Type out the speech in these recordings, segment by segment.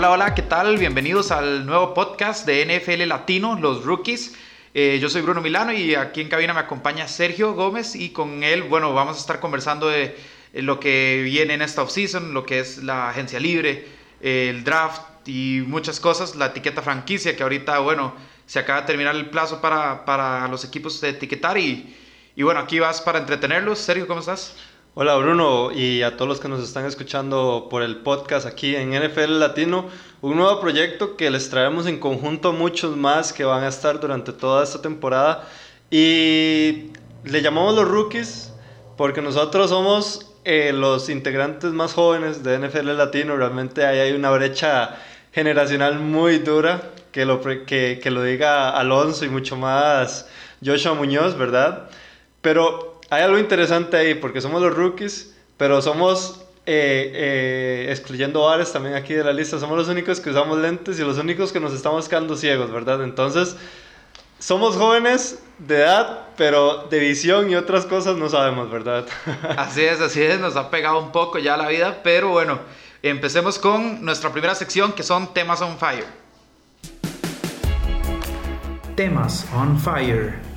Hola, hola, ¿qué tal? Bienvenidos al nuevo podcast de NFL Latino, Los Rookies. Eh, yo soy Bruno Milano y aquí en cabina me acompaña Sergio Gómez y con él, bueno, vamos a estar conversando de lo que viene en esta offseason, lo que es la agencia libre, el draft y muchas cosas, la etiqueta franquicia que ahorita, bueno, se acaba de terminar el plazo para, para los equipos de etiquetar y, y bueno, aquí vas para entretenerlos. Sergio, ¿cómo estás? Hola Bruno y a todos los que nos están escuchando por el podcast aquí en NFL Latino, un nuevo proyecto que les traemos en conjunto muchos más que van a estar durante toda esta temporada y le llamamos los rookies porque nosotros somos eh, los integrantes más jóvenes de NFL Latino, realmente ahí hay una brecha generacional muy dura, que lo, que, que lo diga Alonso y mucho más Joshua Muñoz, ¿verdad? Pero hay algo interesante ahí, porque somos los rookies, pero somos, eh, eh, excluyendo Ares también aquí de la lista, somos los únicos que usamos lentes y los únicos que nos estamos quedando ciegos, ¿verdad? Entonces, somos jóvenes de edad, pero de visión y otras cosas no sabemos, ¿verdad? Así es, así es, nos ha pegado un poco ya la vida, pero bueno, empecemos con nuestra primera sección que son temas on fire. Temas on fire.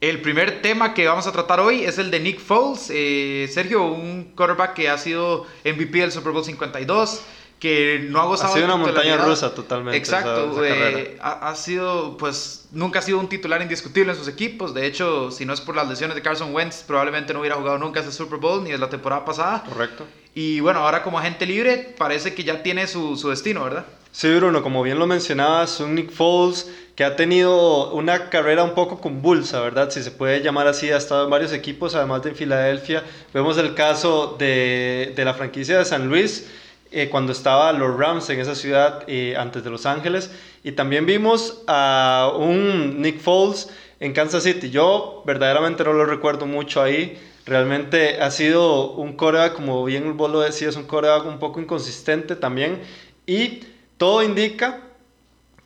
El primer tema que vamos a tratar hoy es el de Nick Foles. Eh, Sergio, un quarterback que ha sido MVP del Super Bowl 52, que no ha gozado Ha sido una montaña rusa totalmente. Exacto, eh, ha, sido, pues, nunca ha sido un titular indiscutible en sus equipos. De hecho, si no es por las lesiones de Carson Wentz, probablemente no hubiera jugado nunca ese Super Bowl ni en la temporada pasada. Correcto. Y bueno, ahora como agente libre parece que ya tiene su, su destino, ¿verdad? Sí, Bruno, como bien lo mencionabas, un Nick Foles que ha tenido una carrera un poco convulsa, ¿verdad? Si se puede llamar así, ha estado en varios equipos, además de en Filadelfia. Vemos el caso de, de la franquicia de San Luis, eh, cuando estaba los Rams en esa ciudad eh, antes de Los Ángeles. Y también vimos a un Nick Foles en Kansas City. Yo verdaderamente no lo recuerdo mucho ahí. Realmente ha sido un coreback, como bien vos lo decías, un coreback un poco inconsistente también. Y todo indica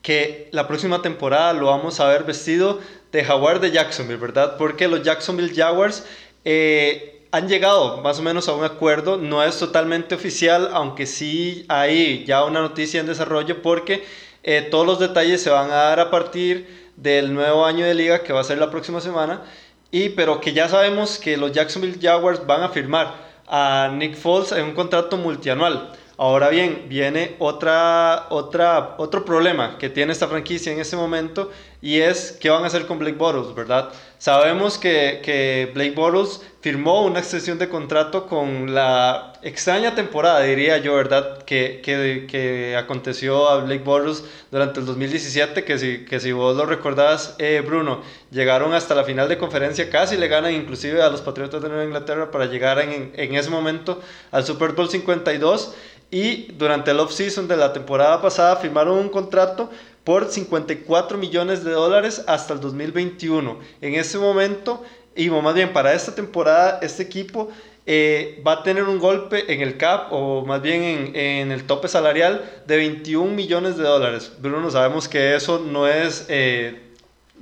que la próxima temporada lo vamos a ver vestido de Jaguar de Jacksonville, ¿verdad? Porque los Jacksonville Jaguars eh, han llegado más o menos a un acuerdo, no es totalmente oficial, aunque sí hay ya una noticia en desarrollo porque eh, todos los detalles se van a dar a partir del nuevo año de liga que va a ser la próxima semana, y, pero que ya sabemos que los Jacksonville Jaguars van a firmar a Nick Foles en un contrato multianual. Ahora bien, viene otra, otra, otro problema que tiene esta franquicia en este momento y es qué van a hacer con Blake Bottles, ¿verdad? Sabemos que, que Blake Bottles firmó una extensión de contrato con la extraña temporada, diría yo, ¿verdad? Que, que, que aconteció a Blake Bottles durante el 2017, que si, que si vos lo recordás, eh, Bruno, llegaron hasta la final de conferencia, casi le ganan inclusive a los Patriotas de Nueva Inglaterra para llegar en, en ese momento al Super Bowl 52 y durante el off-season de la temporada pasada firmaron un contrato por 54 millones de dólares hasta el 2021. En ese momento, y más bien para esta temporada, este equipo eh, va a tener un golpe en el cap o más bien en, en, el tope salarial de 21 millones de dólares. Bruno, sabemos que eso no es eh,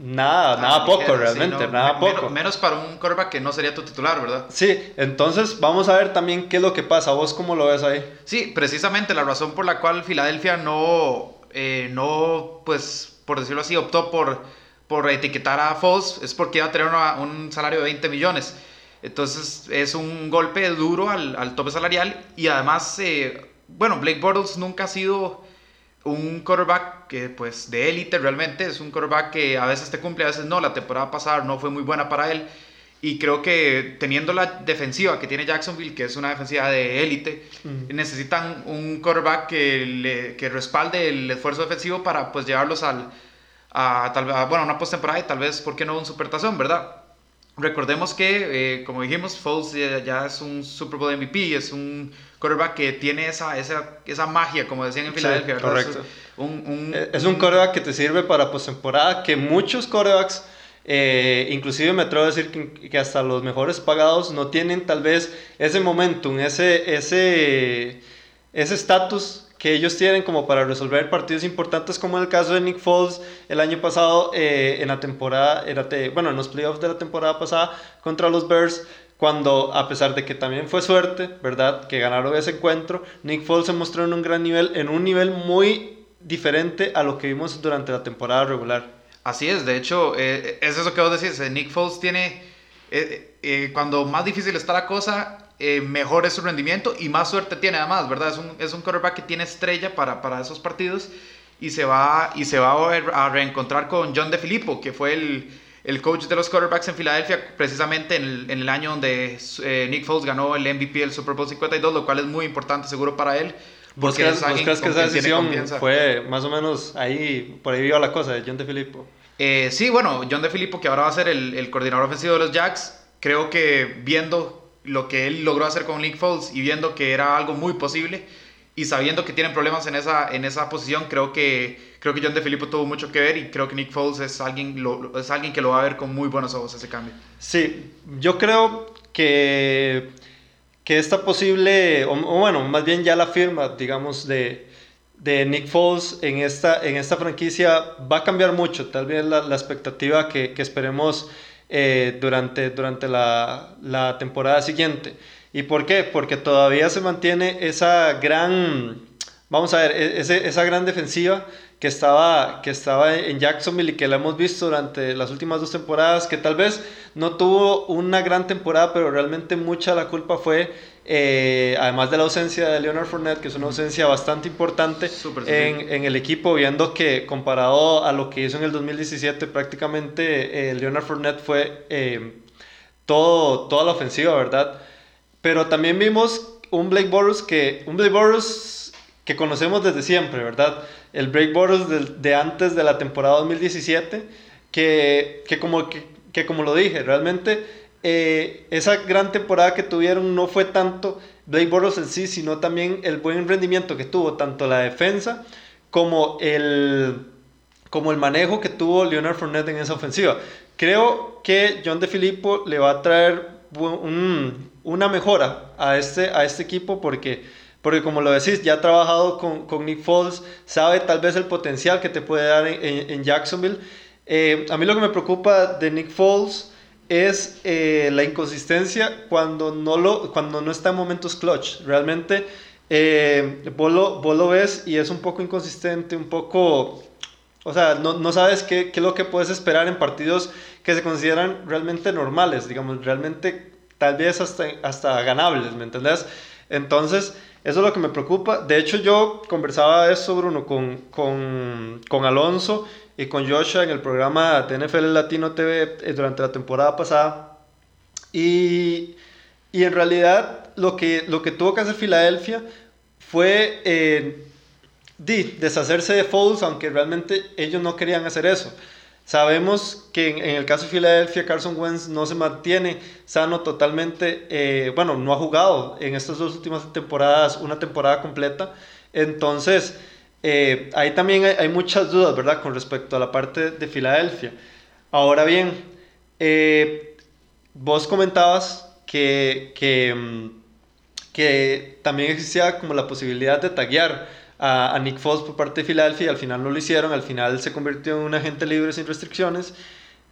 Nada, nada poco realmente, nada poco. Menos, para un quarterback que no sería tu titular, ¿verdad? Sí, entonces vamos a ver también qué es lo que pasa. ¿Vos cómo lo ves ahí? Sí, precisamente la razón por la cual Filadelfia no, eh, no pues, por decirlo así, optó por, por etiquetar a Foles es porque iba a tener un salario de 20 millones. Entonces es un golpe duro al, al tope salarial y además, eh, bueno, Blake Bortles nunca ha sido un quarterback que pues de élite realmente, es un quarterback que a veces te cumple, a veces no, la temporada pasada no fue muy buena para él y creo que teniendo la defensiva que tiene Jacksonville, que es una defensiva de élite, necesitan un quarterback que, le, que respalde el esfuerzo defensivo para pues llevarlos al, a, tal, a, bueno, una postemporada y tal vez, ¿por qué no un supertazón, verdad? Recordemos que, eh, como dijimos, Foles ya, es un Super Bowl MVP, es un quarterback que tiene esa, esa, esa magia, como decían en Filadelfia. correcto. Es un, es un quarterback que te sirve para postemporada, que muchos quarterbacks, eh, inclusive me atrevo a decir que, hasta los mejores pagados no tienen tal vez ese momentum, ese ese estatus que ellos tienen como para resolver partidos importantes, como en el caso de Nick Foles el año pasado eh, en la temporada, era bueno, en los playoffs de la temporada pasada contra los Bears, cuando a pesar de que también fue suerte, ¿verdad? Que ganaron ese encuentro, Nick Foles se mostró en un gran nivel, en un nivel muy diferente a lo que vimos durante la temporada regular. Así es, de hecho, eh, es eso que vos decís, eh, Nick Foles tiene, eh, cuando más difícil está la cosa, mejor es su rendimiento y más suerte tiene además, ¿verdad? Es un, es un quarterback que tiene estrella para, para esos partidos y se va, y se va a, a reencontrar con John DeFilippo, que fue el el coach de los quarterbacks en Filadelfia, precisamente en el, en el año donde eh, Nick Foles ganó el MVP del Super Bowl 52, lo cual es muy importante seguro para él. ¿Vos crees, que esa decisión fue más o menos ahí, por ahí vio la cosa de John DeFilippo? Eh, sí, bueno, John DeFilippo, que ahora va a ser el, el, coordinador ofensivo de los Jacks, creo que viendo lo que él logró hacer con Nick Foles y viendo que era algo muy posible, y sabiendo que tienen problemas en esa, en esa posición, creo que, creo que John DeFilippo tuvo mucho que ver y creo que Nick Foles es alguien, es alguien que lo va a ver con muy buenos ojos ese cambio. Sí, yo creo que, que esta posible, o, bueno, más bien ya la firma, digamos, de, de Nick Foles en esta, en esta franquicia va a cambiar mucho, tal vez la, la expectativa que, que esperemos eh, durante, durante la, la temporada siguiente. ¿Y por qué? Porque todavía se mantiene esa gran, vamos a ver, e-, esa gran defensiva que estaba, que estaba en Jacksonville y que la hemos visto durante las últimas dos temporadas, que tal vez no tuvo una gran temporada, pero realmente mucha la culpa fue, eh, además de la ausencia de Leonard Fournette, que es una ausencia bastante importante en, en, el equipo, viendo que comparado a lo que hizo en el 2017, prácticamente eh, Leonard Fournette fue eh, todo, toda la ofensiva, ¿verdad? Pero también vimos un Blake Bortles que, un Blake Bortles que conocemos desde siempre, ¿verdad? El Blake Bortles de, de antes de la temporada 2017, que, que, como, que, como lo dije, realmente eh, esa gran temporada que tuvieron no fue tanto Blake Bortles en sí, sino también el buen rendimiento que tuvo tanto la defensa como el, como el manejo que tuvo Leonard Fournette en esa ofensiva. Creo que John DeFilippo le va a traer un, una mejora a este, a este equipo porque, porque como lo decís, ya ha trabajado con, con Nick Foles, sabe tal vez el potencial que te puede dar en, en, Jacksonville. Eh, a mí lo que me preocupa de Nick Foles es eh, la inconsistencia cuando no, lo, cuando no está en momentos clutch. Realmente eh, vos, lo, vos, lo, ves y es un poco inconsistente, un poco... O sea, no, no sabes qué, qué, es lo que puedes esperar en partidos que se consideran realmente normales, digamos, realmente tal vez hasta, hasta ganables, ¿me entendés? Entonces, eso es lo que me preocupa. De hecho, yo conversaba eso, Bruno, con, con, con Alonso y con Joshua en el programa de NFL Latino TV eh, durante la temporada pasada. Y, y en realidad lo que, lo que tuvo que hacer Filadelfia fue eh, deshacerse de Foles, aunque realmente ellos no querían hacer eso. Sabemos que en, el caso de Filadelfia, Carson Wentz no se mantiene sano totalmente. Eh, bueno, no ha jugado en estas dos últimas temporadas una temporada completa. Entonces, eh, ahí también hay, muchas dudas, ¿verdad? Con respecto a la parte de Filadelfia. Ahora bien, eh, vos comentabas que, que, mm, que también existía como la posibilidad de taguear a, Nick Foles por parte de Filadelfia al final no lo hicieron, al final se convirtió en un agente libre sin restricciones.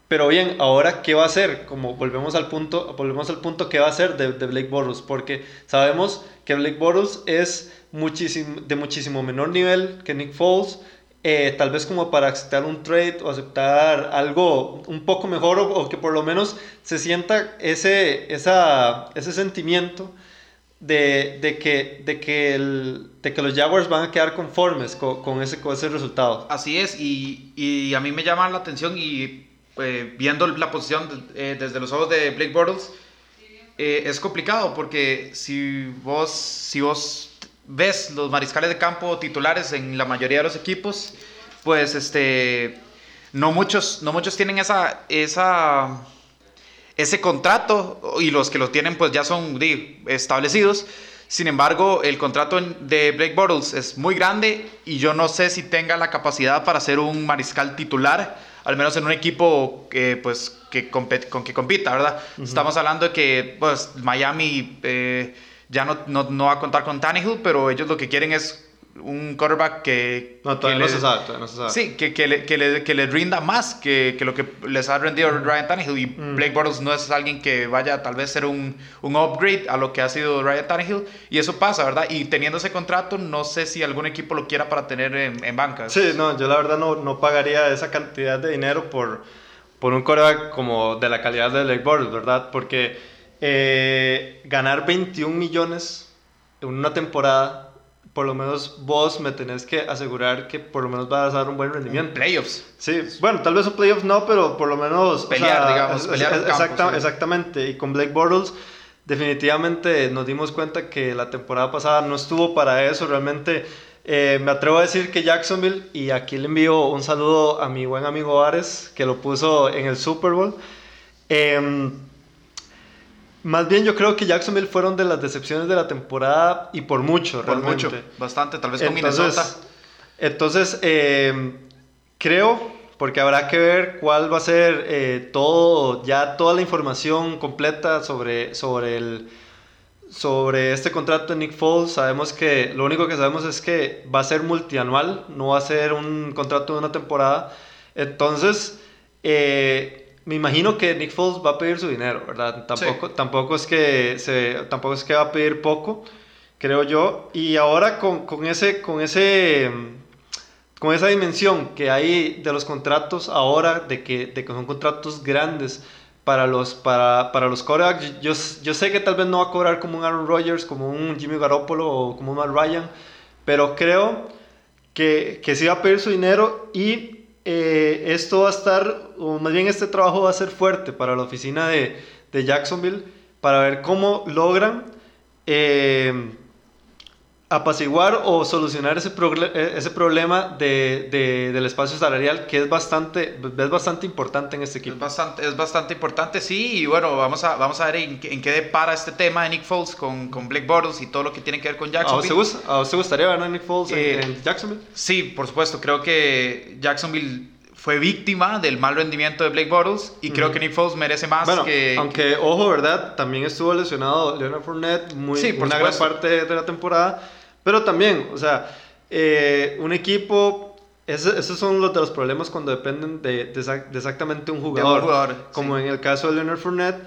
Pero bien, ahora qué va a hacer? Como volvemos al punto, volvemos al punto qué va a hacer de, de Blake Bortles, porque sabemos que Blake Bortles es de muchísimo menor nivel que Nick Foles, eh, tal vez como para aceptar un trade o aceptar algo un poco mejor o, o que por lo menos se sienta ese, esa, ese sentimiento de, de, que, de, que el, de que los Jaguars van a quedar conformes con, con, ese, con ese resultado. Así es, y, y a mí me llama la atención y eh, viendo la posición eh, desde los ojos de Blake Bortles, eh, es complicado porque si vos, si vos ves los mariscales de campo titulares en la mayoría de los equipos, pues este, no, muchos, no muchos tienen esa... esa ese contrato y los que lo tienen pues ya son establecidos. Sin embargo, el contrato de Blake Bortles es muy grande y yo no sé si tenga la capacidad para ser un mariscal titular, al menos en un equipo que, pues, que con que compita, ¿verdad? Estamos hablando de que pues, Miami eh, ya no, no, no, va a contar con Tannehill, pero ellos lo que quieren es un quarterback que... No, todavía que no, le- se sabe, todavía no se sabe. Sí, que, que, le, que, le, que le rinda más que, que lo que les ha rendido Ryan Tannehill. Y Blake Bortles no es alguien que vaya tal vez ser un, un upgrade a lo que ha sido Ryan Tannehill. Y eso pasa, ¿verdad? Y teniendo ese contrato, no sé si algún equipo lo quiera para tener en, en banca. Sí, no, yo la verdad no, no pagaría esa cantidad de dinero por, por un coreback como de la calidad de Blake Bortles, ¿verdad? Porque eh, ganar 21 millones en una temporada, por lo menos vos me tenés que asegurar que por lo menos vas a dar un buen En rendimiento. playoffs. Sí, bueno, tal vez un playoff no, pero por lo menos... o Pelear, digamos, es- pelear es- un campo, exacta- sí. Exactamente, y con Blake Bortles definitivamente nos dimos cuenta que la temporada pasada no estuvo para eso, realmente eh, me atrevo a decir que Jacksonville, y aquí le envío un saludo a mi buen amigo Ares, que lo puso en el Super Bowl, em, más bien yo creo que Jacksonville fueron de las decepciones de la temporada y por mucho, Por realmente. mucho. Bastante. Tal vez con Entonces, Minnesota. entonces eh, creo, porque habrá que ver cuál va a ser eh, todo, ya toda la información completa sobre, sobre, el, sobre este contrato de Nick Foles. Sabemos que lo único que sabemos es que va a ser multianual, no va a ser un contrato de una temporada. Entonces, eh, me imagino que Nick Foles va a pedir su dinero, ¿verdad? Tampoco, tampoco, es, que se, tampoco es que va a pedir poco creo yo. Y ahora con, con ese, con ese, con esa dimensión que hay de los contratos ahora, de que, de que son contratos grandes para los, para, para los quarterbacks, yo, yo sé que tal vez no va a cobrar como un Aaron Rodgers, como un Jimmy Garoppolo o como un Matt Ryan, pero creo que, que sí va a pedir su dinero y eh, esto va a estar, o más bien este trabajo va a ser fuerte para la oficina de, Jacksonville para ver cómo logran eh, apaciguar o solucionar ese, eh, ese problema de, de- del espacio salarial que es bastante, es bastante importante en este Es equipo. bastante, es bastante importante, sí, y bueno, vamos a, vamos a ver en, qué- en qué depara este tema de Nick Foles con, con Blake Bortles y todo lo que tiene que ver con ¿A Jacksonville. a vos te gustaría ver a Nick Foles en- Eh, en, Jacksonville? Sí, por supuesto, creo que Jacksonville fue víctima del mal rendimiento de Blake Bortles y creo que Nick Foles merece más Bueno, que... aunque, ojo, ¿verdad? También estuvo lesionado Leonard Fournette muy, Sí, por una gran parte de la temporada. Pero también, o sea, eh, un equipo... esos son los de los problemas cuando dependen de, de de exactamente un de un jugador. jugador, como sí. en el caso de Leonard Fournette.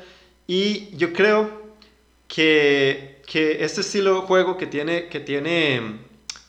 Y yo creo que, que este estilo de juego que tiene, que tiene,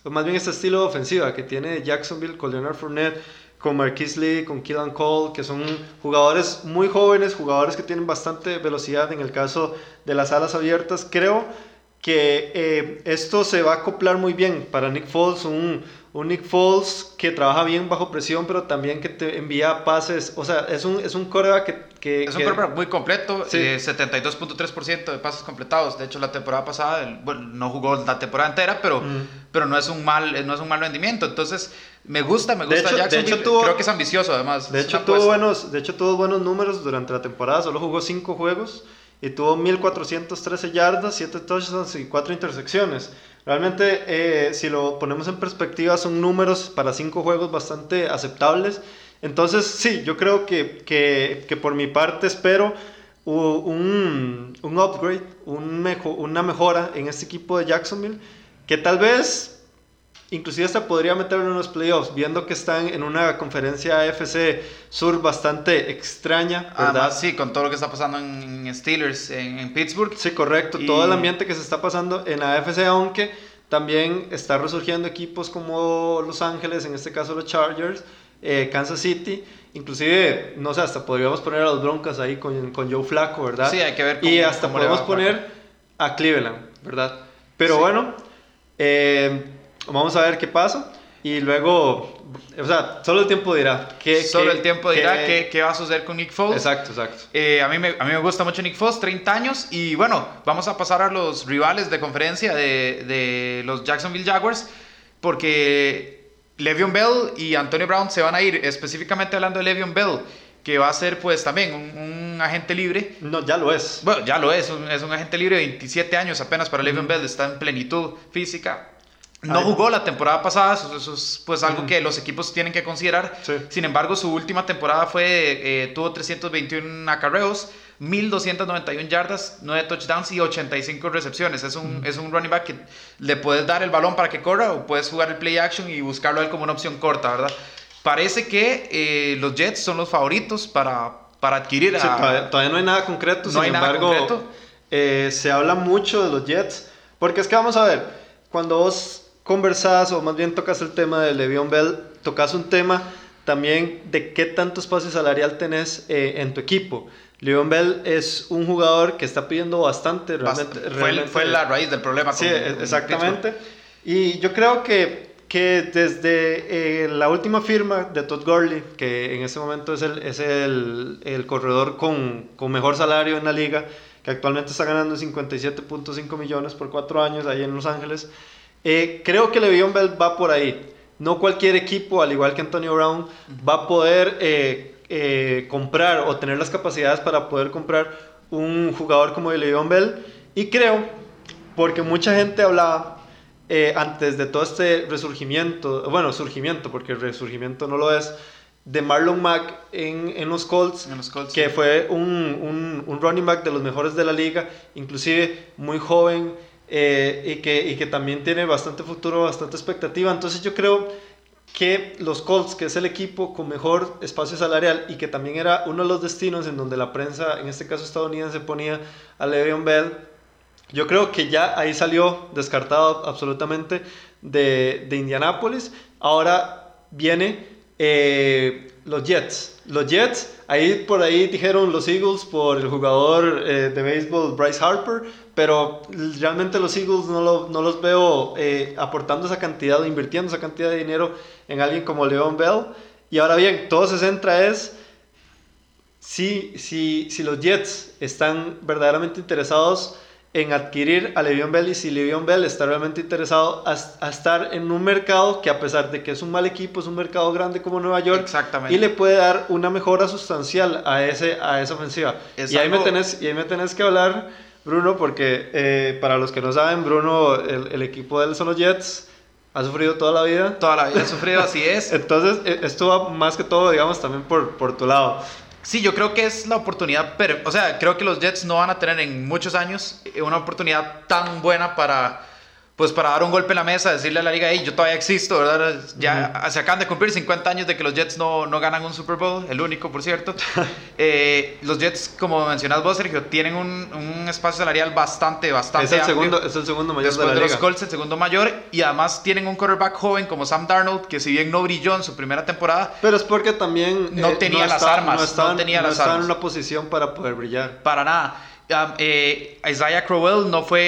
o más bien este estilo de ofensiva que tiene Jacksonville con Leonard Fournette, con Marquise Lee, con Keelan Cole, que son jugadores muy jóvenes, jugadores que tienen bastante velocidad en el caso de las alas abiertas, creo que eh, esto se va a acoplar muy bien para Nick Foles, un, un Nick Foles que trabaja bien bajo presión, pero también que te envía pases, o sea, es un, es un coreback que... que Es un que- quarterback muy completo, Sí. eh, 72.3% de pases completados. De hecho, la temporada pasada, el- bueno, no jugó la temporada entera, pero, Mm. pero no, es un mal, eh, no es un mal rendimiento. Entonces, me gusta, me De gusta hecho- de Jacksonville. hecho, tuvo- creo que es ambicioso, además. De hecho, tuvo buenos, de hecho, tuvo buenos números durante la temporada. Solo jugó 5 juegos y tuvo 1413 yardas, 7 touchdowns y 4 intersecciones. Realmente, eh, si lo ponemos en perspectiva, son números para 5 juegos bastante aceptables. Entonces, sí, yo creo que, que, que por mi parte espero un, un upgrade, un mejo- una mejora en este equipo de Jacksonville, que tal vez Inclusive hasta podría meterlo en los playoffs, viendo que están en una conferencia AFC Sur bastante extraña, ¿verdad? Además, sí, con todo lo que está pasando en Steelers, en, en Pittsburgh. Sí, correcto. Y- Todo el ambiente que se está pasando en la AFC, aunque también está resurgiendo equipos como Los Ángeles, en este caso los Chargers, eh, Kansas City. Inclusive, no sé, hasta podríamos poner a los Broncos ahí con, con Joe Flaco, ¿verdad? Sí, hay que ver Y cómo- hasta cómo podemos poner a Cleveland, ¿verdad? Pero Sí. bueno, eh, vamos a ver qué pasa. Y luego, o sea, solo el tiempo dirá. qué- Solo qué- el tiempo dirá qué, qué va a suceder con Nick Foles. Exacto, exacto. Eh, a, mí me, a mí me gusta mucho Nick Foles, 30 años. Y bueno, vamos a pasar a los rivales de conferencia de, de los Jacksonville Jaguars. Porque Le'Veon Bell y Antonio Brown se van a ir. Específicamente hablando de Le'Veon Bell, que va a ser pues también un, un agente libre. No, ya lo es. Bueno, ya lo es, un- es un agente libre de 27 años apenas para Le'Veon Bell, está en plenitud física. No jugó la temporada pasada, eso, eso es pues algo que los equipos tienen que considerar. Sí. Sin embargo, su última temporada fue, eh, tuvo 321 acarreos 1291 yardas, 9 touchdowns y 85 recepciones. Es un, es un running back que le puedes dar el balón para que corra o puedes jugar el play action y buscarlo a él como una opción corta, ¿verdad? Parece que eh, los Jets son los favoritos para, para adquirir a... Sí, todavía, todavía no hay nada concreto, No sin hay nada embargo, concreto. eh, se habla mucho de los Jets, porque es que vamos a ver, cuando vos conversás o más bien tocas el tema de Le'Veon Bell, tocas un tema también de qué tanto espacio salarial tenés eh, en tu equipo. Le'Veon Bell es un jugador que está pidiendo bastante, realmente. Fue, realmente- fue la raíz del problema. Sí, con- e- con exactamente. Y yo creo que, que desde eh, la última firma de Todd Gurley, que en este momento es el, es el, el corredor con, con mejor salario en la liga, que actualmente está ganando 57.5 millones por cuatro años ahí en Los Ángeles, eh, creo que Le'Veon Bell va por ahí. No cualquier equipo, al igual que Antonio Brown, va a poder eh, eh, comprar o tener las capacidades para poder comprar un jugador como Le'Veon Bell. Y creo, porque mucha gente hablaba eh, antes de todo este resurgimiento, bueno, surgimiento, porque resurgimiento no lo es, de Marlon Mack en, en los Colts, En los Colts, que sí. fue un, un, un running back de los mejores de la liga, inclusive muy joven eh, y, que, y que también tiene bastante futuro, bastante expectativa. Entonces yo creo que los Colts, que es el equipo con mejor espacio salarial y que también era uno de los destinos en donde la prensa, en este caso estadounidense, ponía a Le'Veon Bell, yo creo que ya ahí salió descartado absolutamente de, de Indianápolis. Ahora viene eh, los Jets. Los Jets, ahí por ahí dijeron los Eagles por el jugador eh, de béisbol Bryce Harper, pero realmente los Eagles no, lo- no los veo eh, aportando esa cantidad o invirtiendo esa cantidad de dinero en alguien como Leon Bell. Y ahora bien, todo se centra es si, si, si los Jets están verdaderamente interesados en adquirir a Le'Veon Bell y si Le'Veon Bell está realmente interesado a, a estar en un mercado que a pesar de que es un mal equipo, es un mercado grande como Nueva York Exactamente. y le puede dar una mejora sustancial a, ese, a esa ofensiva. Y, ahí me tenés, y ahí me tenés que hablar, Bruno, porque eh, para los que no saben, Bruno, el, el equipo de él son los Jets, ha sufrido toda la vida. Toda la vida he sufrido, así es. Entonces, eh, esto va más que todo, digamos, también por, por tu lado. Sí, yo creo que es la oportunidad, pero, o sea, creo que los Jets no van a tener en muchos años eh, una oportunidad tan buena para, pues, para dar un golpe en la mesa, decirle a la liga, hey, yo todavía existo, ¿verdad? Ya se acaban de cumplir 50 años de que los Jets no, no ganan un Super Bowl, el único, por cierto. Eh, los Jets, como mencionas vos, Sergio, tienen un, un espacio salarial bastante, bastante Es el, amplio. segundo, es el segundo mayor Después de de, la los liga. Colts, el segundo mayor, y además tienen un quarterback joven como Sam Darnold, que si bien no brilló en su primera temporada, Pero es porque también No tenía las armas, no estaba, tenía las armas. en una posición para poder brillar. Para nada. Um, eh, Isaiah Crowell no fue,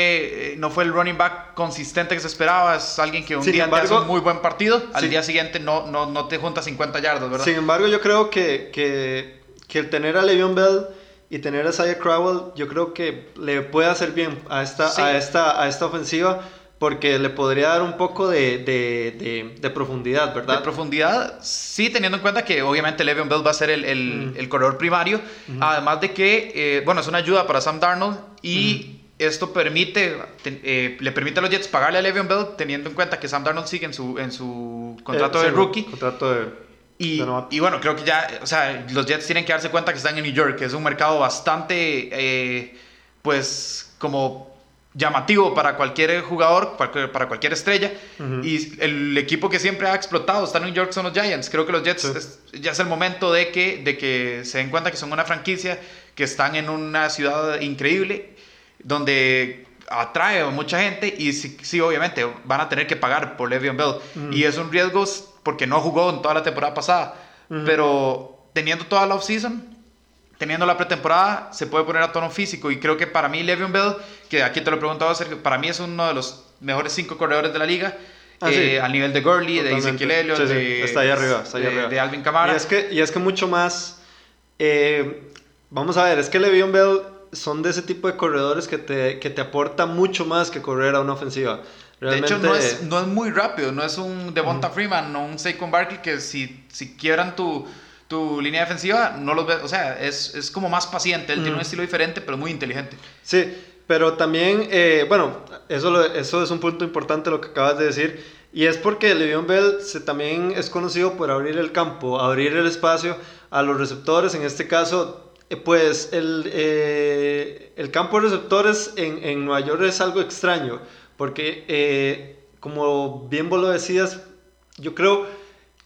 eh, no fue el running back consistente que se esperaba. Es alguien que un Sin día te embargo- hace un muy buen partido. Al Sí. día siguiente no, no, no te junta 50 yardas, ¿verdad? Sin embargo, yo creo que, que, que el tener a Le'Veon Bell y tener a Isaiah Crowell, yo creo que le puede hacer bien a esta, Sí. a esta, a esta ofensiva porque le podría dar un poco de, de, de, de profundidad, De ¿verdad? profundidad, sí, teniendo en cuenta que obviamente Le'Veon Bell va a ser el, el, Mm. el corredor primario. Además de que, eh, bueno, es una ayuda para Sam Darnold y esto permite, te- eh, le permite a los Jets pagarle a Le'Veon Bell teniendo en cuenta que Sam Darnold sigue en su, en su contrato Eh, de sí, rookie. Contrato de, Y, de y bueno, creo que ya, o sea, los Jets tienen que darse cuenta que están en New York, que es un mercado bastante, pues, como llamativo para cualquier jugador, para, cualquier estrella. Ujú. Y el equipo que siempre ha explotado está en New York son los Giants. Creo que los Jets Sí. es- ya es el momento de que, de que se den cuenta que son una franquicia, que están en una ciudad increíble, donde atrae a mucha gente y sí, sí, obviamente van a tener que pagar por Le'Veon Bell. Ujú. Y es un riesgo porque no jugó en toda la temporada pasada. Ujú. Pero teniendo toda la offseason, teniendo la pretemporada, se puede poner a tono físico. Y creo que para mí, Le'Veon Bell, que aquí te lo he preguntado, Sergio, para mí es uno de los mejores cinco corredores de la liga. Ah, eh, sí. Al nivel de Gurley, de. Ezekiel Elliott, Sí, sí, de, está ahí arriba, está ahí de- arriba. de Alvin Kamara. Y es que, y es que mucho más. eh, vamos a ver, es que Le'Veon Bell son de ese tipo de corredores que te, que te aporta mucho más que correr a una ofensiva. de hecho, no es, no es muy rápido, no es un Devonta Freeman, no un Saquon Barkley que si, si quiebran tu, tu línea defensiva, no los ves, o sea, es, es como más paciente, él tiene Ujú. un estilo diferente, pero muy inteligente. Sí, pero también, eh, bueno, eso, lo- eso es un punto importante lo que acabas de decir. Y es porque Le'Veon Bell se, también es conocido por abrir el campo, abrir el espacio a los receptores. En este caso, eh, pues el, eh, el campo de receptores en, en, Nueva York es algo extraño, porque eh, como bien vos lo decías, yo creo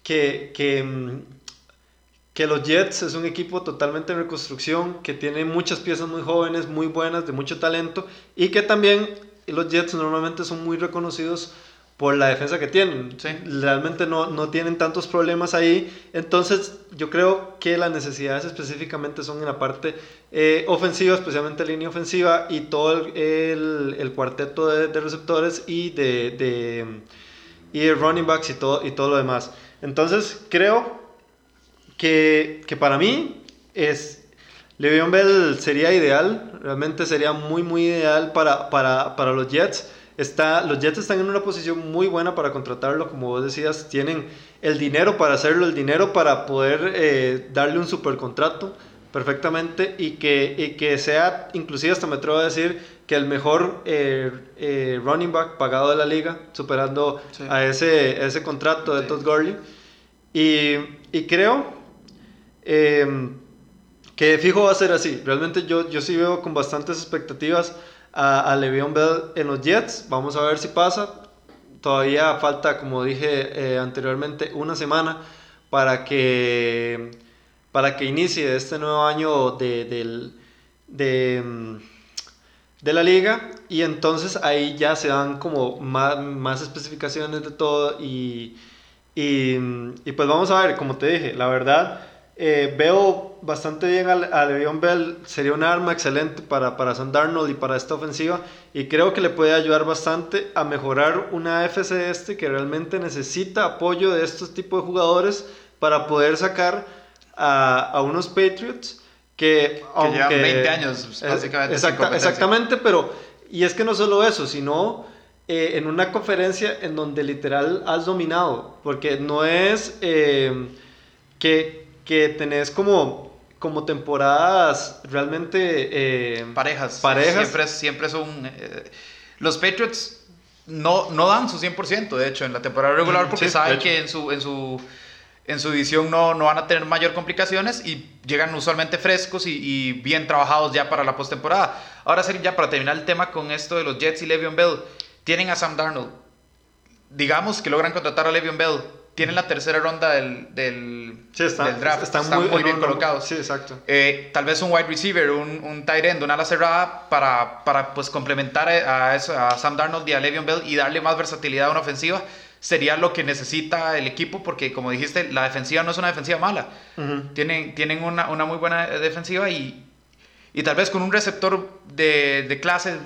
que, que, mm, que, los Jets es un equipo totalmente en reconstrucción, que tiene muchas piezas muy jóvenes, muy buenas, de mucho talento, y que también los Jets normalmente son muy reconocidos por la defensa que tienen. Realmente no, no, tienen tantos problemas ahí. Entonces yo creo que las necesidades específicamente son en la parte eh, ofensiva, especialmente línea ofensiva y todo el, el, cuarteto de, de, receptores y de, de, y de running backs y todo, y todo lo demás. Entonces creo que, que para mí es... Le'Veon Bell sería ideal, realmente sería muy muy ideal para, para, para los Jets. Está, los Jets están en una posición muy buena para contratarlo, como vos decías, tienen el dinero para hacerlo, el dinero para poder eh, darle un super contrato perfectamente y que, y que sea, inclusive hasta me atrevo a decir, que el mejor eh, eh, running back pagado de la liga, superando a ese, ese contrato de Todd Gurley. Y, y creo em, que fijo va a ser así. Realmente yo, yo sí veo con bastantes expectativas a, a Bell en los Jets. Vamos a ver si pasa. Todavía falta, como dije eh, anteriormente, una semana para que, para que inicie este nuevo año de, de, mm, de, la liga. Y entonces ahí ya se dan como más, más especificaciones de todo. Y, y, y pues vamos a ver, como te dije, la verdad eh, veo bastante bien a, Le'Veon Bell, sería un arma excelente para, para Sam Darnold y para esta ofensiva y creo que le puede ayudar bastante a mejorar una FC este que realmente necesita apoyo de estos tipos de jugadores para poder sacar a, a unos Patriots que, que llevan 20 años básicamente. exactamente, pero y es que no solo eso, sino eh, en una conferencia en donde literal has dominado, porque no es eh, que que tenés como, como temporadas realmente... Eh, parejas. Parejas. Siempre, siempre son... Eh, los Patriots no, no dan su 100%, de hecho, en la temporada regular, porque saben que en su, en su, en su edición no, no van a tener mayor complicaciones y llegan usualmente frescos y, bien trabajados ya para la postemporada. Ahora, ya para terminar el tema con esto de los Jets y Le'Veon Bell, tienen a Sam Darnold. Digamos que logran contratar a Le'Veon Bell tienen la tercera ronda del, del, draft. Están, muy, bien colocados. Sí, exacto. Eh, tal vez un wide receiver, un, un tight end, una ala cerrada para, para pues, complementar a, eso, a Sam Darnold y a Le'Veon Bell y darle más versatilidad a una ofensiva sería lo que necesita el equipo porque como dijiste, la defensiva no es una defensiva mala. Tienen, tienen una, una, muy buena defensiva y, y tal vez con un receptor de, de clase...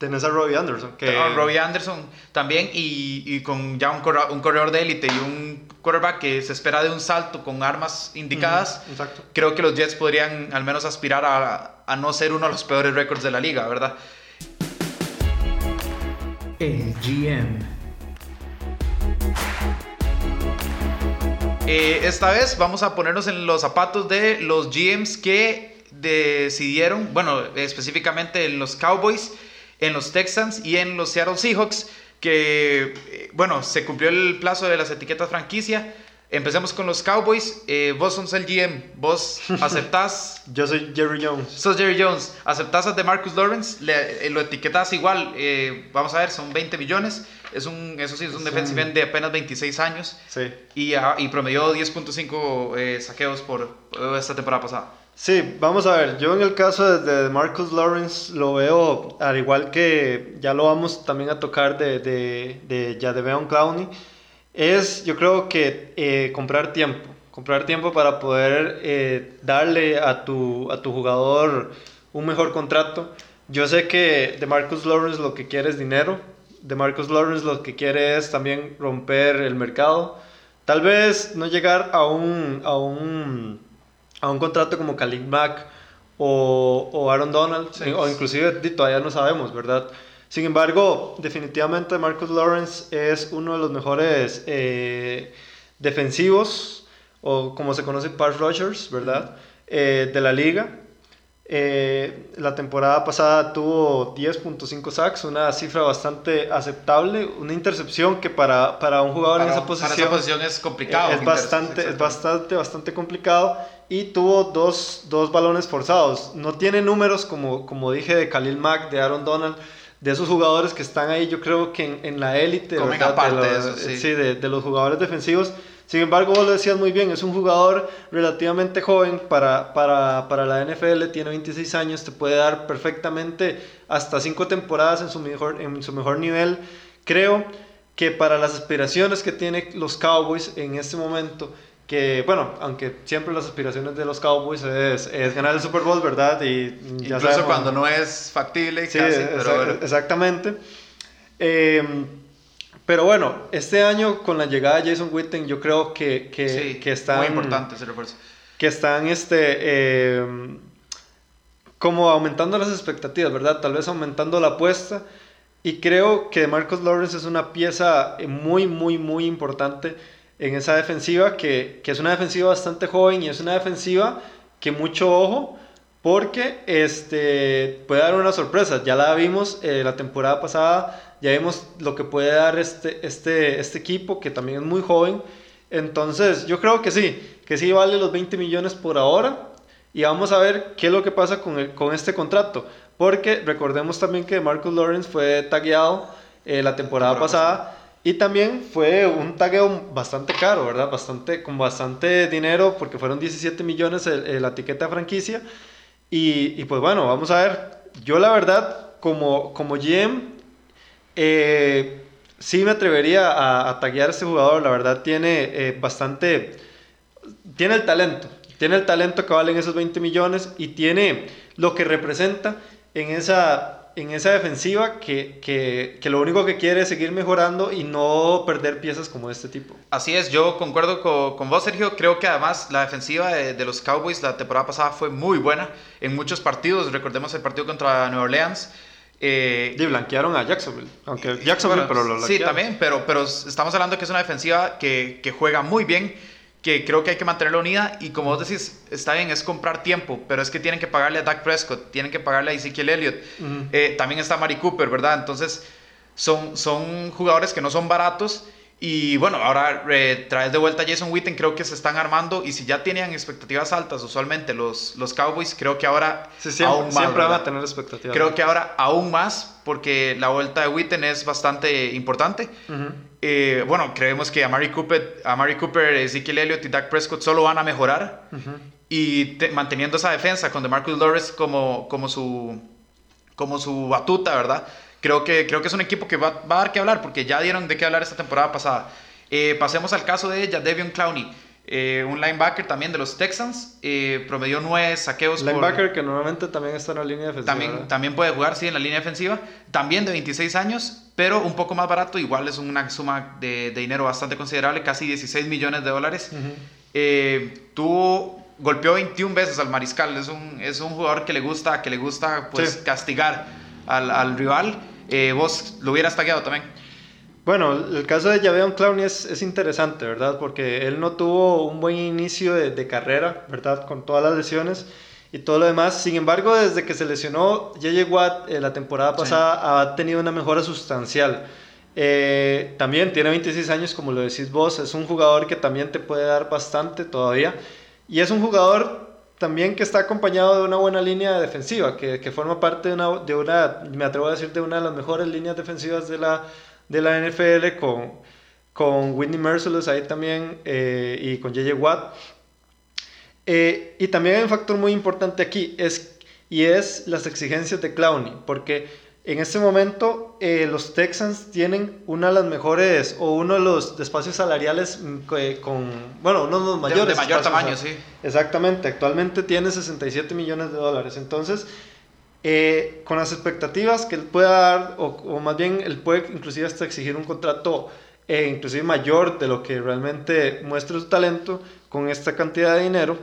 Tenés a Robbie Anderson. Que... Robbie Anderson también y, y con ya un, corredor, un corredor de élite y un quarterback que se espera de un salto con armas indicadas. exacto. Creo que los Jets podrían al menos aspirar a, a no ser uno de los peores récords de la liga, ¿verdad? El GM. Eh, esta vez vamos a ponernos en los zapatos de los GMs que decidieron, bueno, específicamente en los Cowboys, en los Texans y en los Seattle Seahawks, que, eh, bueno, se cumplió el plazo de las etiquetas franquicia. Empecemos con los Cowboys. Eh, vos sos el GM. Vos aceptás. Yo soy Jerry Jones. Sos Jerry Jones. ¿Aceptás a DeMarcus Lawrence? Le, eh, lo etiquetas igual. vamos a ver, son 20 millones. Es un, eso sí, es un defensive end de apenas 26 años. Sí. Y, uh, y promedió 10.5 saqueos por esta temporada pasada. Sí, vamos a ver, yo en el caso de, Marcus Lawrence lo veo al igual que ya lo vamos también a tocar de, de, de Jadeveon Clowney, es yo creo que eh, comprar tiempo, comprar tiempo para poder eh, darle a tu, a tu jugador un mejor contrato. Yo sé que de Marcus Lawrence lo que quiere es dinero, de Marcus Lawrence lo que quiere es también romper el mercado, tal vez no llegar a un... A un a un contrato como Khalid Mack o, o Aaron Donald, o inclusive todavía no sabemos, ¿verdad? Sin embargo, definitivamente Marcus Lawrence es uno de los mejores eh, defensivos, o como se conoce, pass rushers, ¿verdad? Eh, de la liga. Eh, la temporada pasada tuvo 10.5 sacks, una cifra bastante aceptable, una intercepción que para, para un jugador en esa posición, esa posición es complicado. Es bastante, es bastante, bastante complicado y tuvo dos, dos, balones forzados. No tiene números como, como dije de Khalil Mack, de Aaron Donald, de esos jugadores que están ahí, yo creo que en, en la élite de, los, sí. de, de los jugadores defensivos sin embargo, vos lo decías muy bien, es un jugador relativamente joven para, para, para, la NFL, tiene 26 años, te puede dar perfectamente hasta 5 temporadas en su, mejor, en su mejor nivel. Creo que para las aspiraciones que tienen los Cowboys en este momento, que bueno, aunque siempre las aspiraciones de los Cowboys es, es ganar el Super Bowl, ¿verdad? Y ya Incluso cuando no es factible, sí, casi, pero... exactamente. Eh, pero bueno, este año con la llegada de Jason Witten, yo creo que, que, que están. Muy importante ese refuerzo. Que están este, eh, como aumentando las expectativas, ¿verdad? Tal vez aumentando la apuesta. Y creo que Marcos Lawrence es una pieza muy, muy, muy importante en esa defensiva, que, que es una defensiva bastante joven y es una defensiva que mucho ojo porque este, puede dar una sorpresa. Ya la vimos eh, la temporada pasada, ya vimos lo que puede dar este, este, este equipo, que también es muy joven. Entonces, yo creo que sí, que sí vale los 20 millones por ahora. Y vamos a ver qué es lo que pasa con, el, con este contrato. Porque recordemos también que Marcus Lawrence fue tagueado eh, la temporada pasada. Y también fue un tagueo bastante caro, ¿verdad? Bastante, con bastante dinero, porque fueron 17 millones la etiqueta franquicia. Y, pues bueno, vamos a ver. Yo la verdad, como, como GM, eh, sí me atrevería a, a taguear a este jugador. La verdad tiene eh, bastante... Tiene el talento. Tiene el talento que valen esos 20 millones y tiene lo que representa en esa en esa defensiva que, que, que, lo único que quiere es seguir mejorando y no perder piezas como este tipo. Así es, yo concuerdo con, con vos, Sergio. Creo que además la defensiva de, de, los Cowboys la temporada pasada fue muy buena en muchos partidos. Recordemos el partido contra Nueva Orleans. Eh, y blanquearon a Jacksonville, aunque Jacksonville, pero lo Sí, también, pero, pero estamos hablando que es una defensiva que, que juega muy bien que creo que hay que mantenerla unida y como vos decís, está bien, es comprar tiempo, pero es que tienen que pagarle a Dak Prescott, tienen que pagarle a Ezekiel Elliott, eh, también está Mari Cooper, ¿verdad? Entonces son, son jugadores que no son baratos y bueno, ahora eh, traes de vuelta a Jason Witten, creo que se están armando y si ya tenían expectativas altas usualmente los, los Cowboys, creo que ahora siempre, aún más, siempre van a tener expectativas. Creo que ahora aún más porque la vuelta de Witten es bastante importante. Eh, bueno, creemos que a Mary Cooper, a Mary Cooper, Ezekiel Elliott y Dak Prescott solo van a mejorar. Y manteniendo esa defensa con DeMarcus Lawrence como, como, su, como su batuta, ¿verdad? Creo que, creo que es un equipo que va, va a dar que hablar, porque ya dieron de qué hablar esta temporada pasada. Eh, pasemos al caso de Devion Clowney. Eh, un linebacker también de los Texans, eh, promedió nueve saqueos. Linebacker que normalmente también está en la línea defensiva. También, también puede jugar, sí, en la línea defensiva. También de 26 años, pero un poco más barato. Igual es una suma de, dinero bastante considerable, casi 16 millones de dólares. Eh, tuvo, golpeó 21 veces al mariscal. Es un, es un jugador que le gusta, que le gusta pues, castigar al, al rival. Vos lo hubieras tagueado también. Bueno, el caso de Javion Clowney es, es, interesante, ¿verdad? Porque él no tuvo un buen inicio de, de, carrera, ¿verdad? Con todas las lesiones y todo lo demás. Sin embargo, desde que se lesionó J.J. Watt eh, la temporada pasada ha tenido una mejora sustancial. Eh, también tiene 26 años, como lo decís vos, es un jugador que también te puede dar bastante todavía. Y es un jugador también que está acompañado de una buena línea defensiva, que, que forma parte de una, de una, me atrevo a decir, de una de las mejores líneas defensivas de la de la NFL con, con Whitney Merciless ahí también eh, y con JJ Watt. Eh, y también hay un factor muy importante aquí es, y es las exigencias de Clowney, porque en este momento eh, los Texans tienen una de las mejores o uno de los espacios salariales mm, con, bueno, uno de los mayores. De, mayor tamaño, sí. Exactamente, actualmente tiene 67 millones de dólares. Entonces, eh, con las expectativas que él pueda dar, o, más bien él puede inclusive hasta exigir un contrato eh, inclusive mayor de lo que realmente muestra su talento con esta cantidad de dinero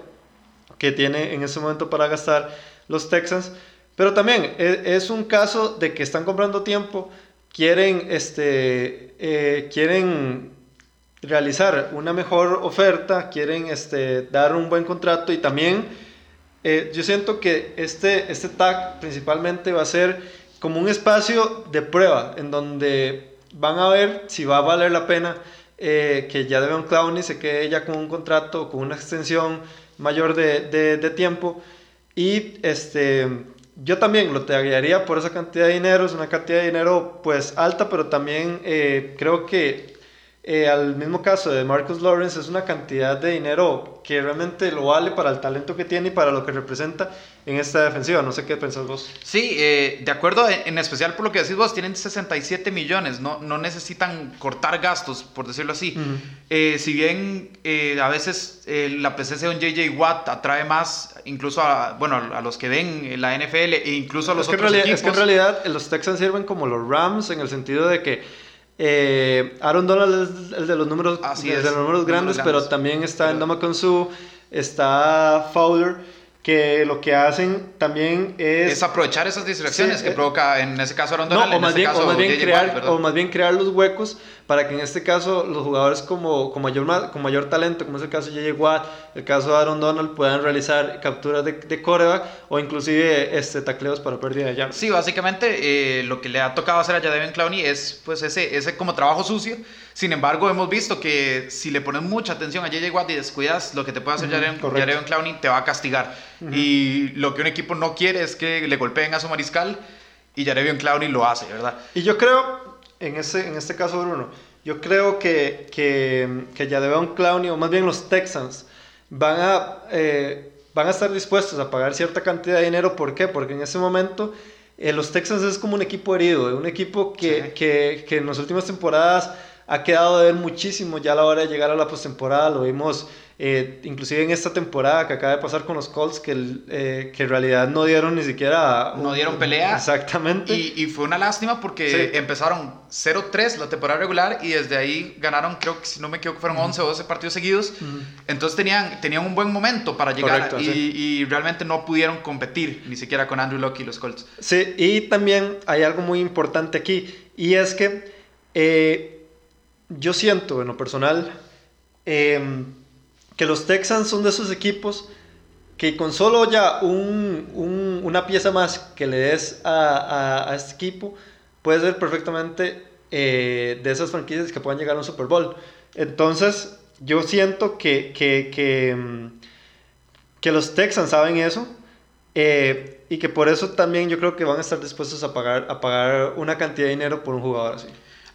que tiene en ese momento para gastar los Texans. Pero también es, es un caso de que están comprando tiempo, quieren, este, eh, quieren realizar una mejor oferta, quieren este, dar un buen contrato y también eh, yo siento que este, este tag principalmente va a ser como un espacio de prueba en donde van a ver si va a valer la pena eh, que ya Devon Clowney se quede ya con un contrato, con una extensión mayor de, de, de tiempo. Y este, yo también lo taguearía por esa cantidad de dinero, es una cantidad de dinero pues alta, pero también eh, creo que eh, al mismo caso de Marcus Lawrence es una cantidad de dinero que realmente lo vale para el talento que tiene y para lo que representa en esta defensiva. No sé qué pensás vos. Sí, eh, de acuerdo, en, especial por lo que decís vos, tienen 67 millones, no, no necesitan cortar gastos, por decirlo así. Eh, si bien a veces la presencia de un JJ Watt atrae más, incluso a, bueno, a los que ven la NFL e incluso a los otros realidad, equipos. Es que en realidad los Texans sirven como los Rams en el sentido de que eh, Aaron Donald es el de los números, Así de es, los números grandes, números pero grandes. también está Pero- Ndama Su, está Fowler, que lo que hacen también es... Es aprovechar esas distracciones Sí, que eh, provoca, en ese caso, Aaron No, o en más, este bien, caso, o, más bien crear, o más bien crear los huecos para que en este caso los jugadores como, con, mayor, ma- con mayor talento, como es el caso de J.J. Watt, el caso de Aaron Donald, puedan realizar capturas de, de coreback o inclusive este, tacleos para pérdida de yardas. Sí, básicamente eh, lo que le ha tocado hacer a Jadavion Clowney es pues ese, ese como trabajo sucio. Sin embargo, hemos visto que si le pones mucha atención a JJ Watt y descuidas lo que te puede hacer correcto. Jadavion Clowney, te va a castigar. Y lo que un equipo no quiere es que le golpeen a su mariscal y Jadavion Clowney lo hace, ¿verdad? Y yo creo, en, ese, en este caso, Bruno, yo creo que, que, que Jadeveon Clowney, o más bien los Texans, van a, eh, van a estar dispuestos a pagar cierta cantidad de dinero. ¿Por qué? Porque en ese momento eh, los Texans es como un equipo herido, un equipo que, Sí. que, que en las últimas temporadas ha quedado de ver muchísimo ya a la hora de llegar a la postemporada. Lo vimos eh, inclusive en esta temporada que acaba de pasar con los Colts, que, eh, que en realidad no dieron ni siquiera... No dieron pelea. Exactamente. Y, y fue una lástima porque Sí. empezaron 0-3 la temporada regular y desde ahí ganaron, creo que si no me equivoco, fueron 11 o 12 partidos seguidos. Entonces tenían, tenían un buen momento para llegar Correcto, y, sí. y realmente no pudieron competir ni siquiera con Andrew Luck y los Colts. Sí, y también hay algo muy importante aquí, y es que eh, yo siento en lo personal eh, que los Texans son de esos equipos que con solo ya un- un- una pieza más que le des a, este equipo, puede ser perfectamente eh, de esas franquicias que puedan llegar a un Super Bowl. Entonces, yo siento que, que, que, que los Texans saben eso. eh, y que por eso también yo creo que van a estar dispuestos a pagar, a pagar una cantidad de dinero por un jugador así.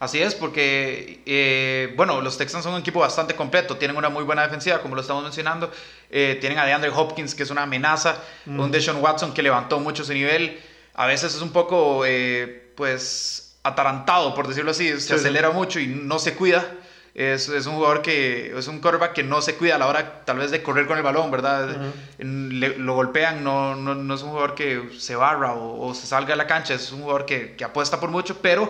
Así es, porque, eh, bueno, los Texans son un equipo bastante completo, tienen una muy buena defensiva, como lo estamos mencionando, eh, tienen a DeAndre Hopkins, que es una amenaza, un Deshaun Watson que levantó mucho su nivel, a veces es un poco, eh, pues, atarantado, por decirlo así, se Sí, sí. acelera mucho y no se cuida, es, es un jugador que, es un quarterback que no se cuida a la hora tal vez de correr con el balón, ¿verdad? Le- lo golpean, no, no, no es un jugador que se barra o, o se salga de la cancha, es un jugador que, que apuesta por mucho, pero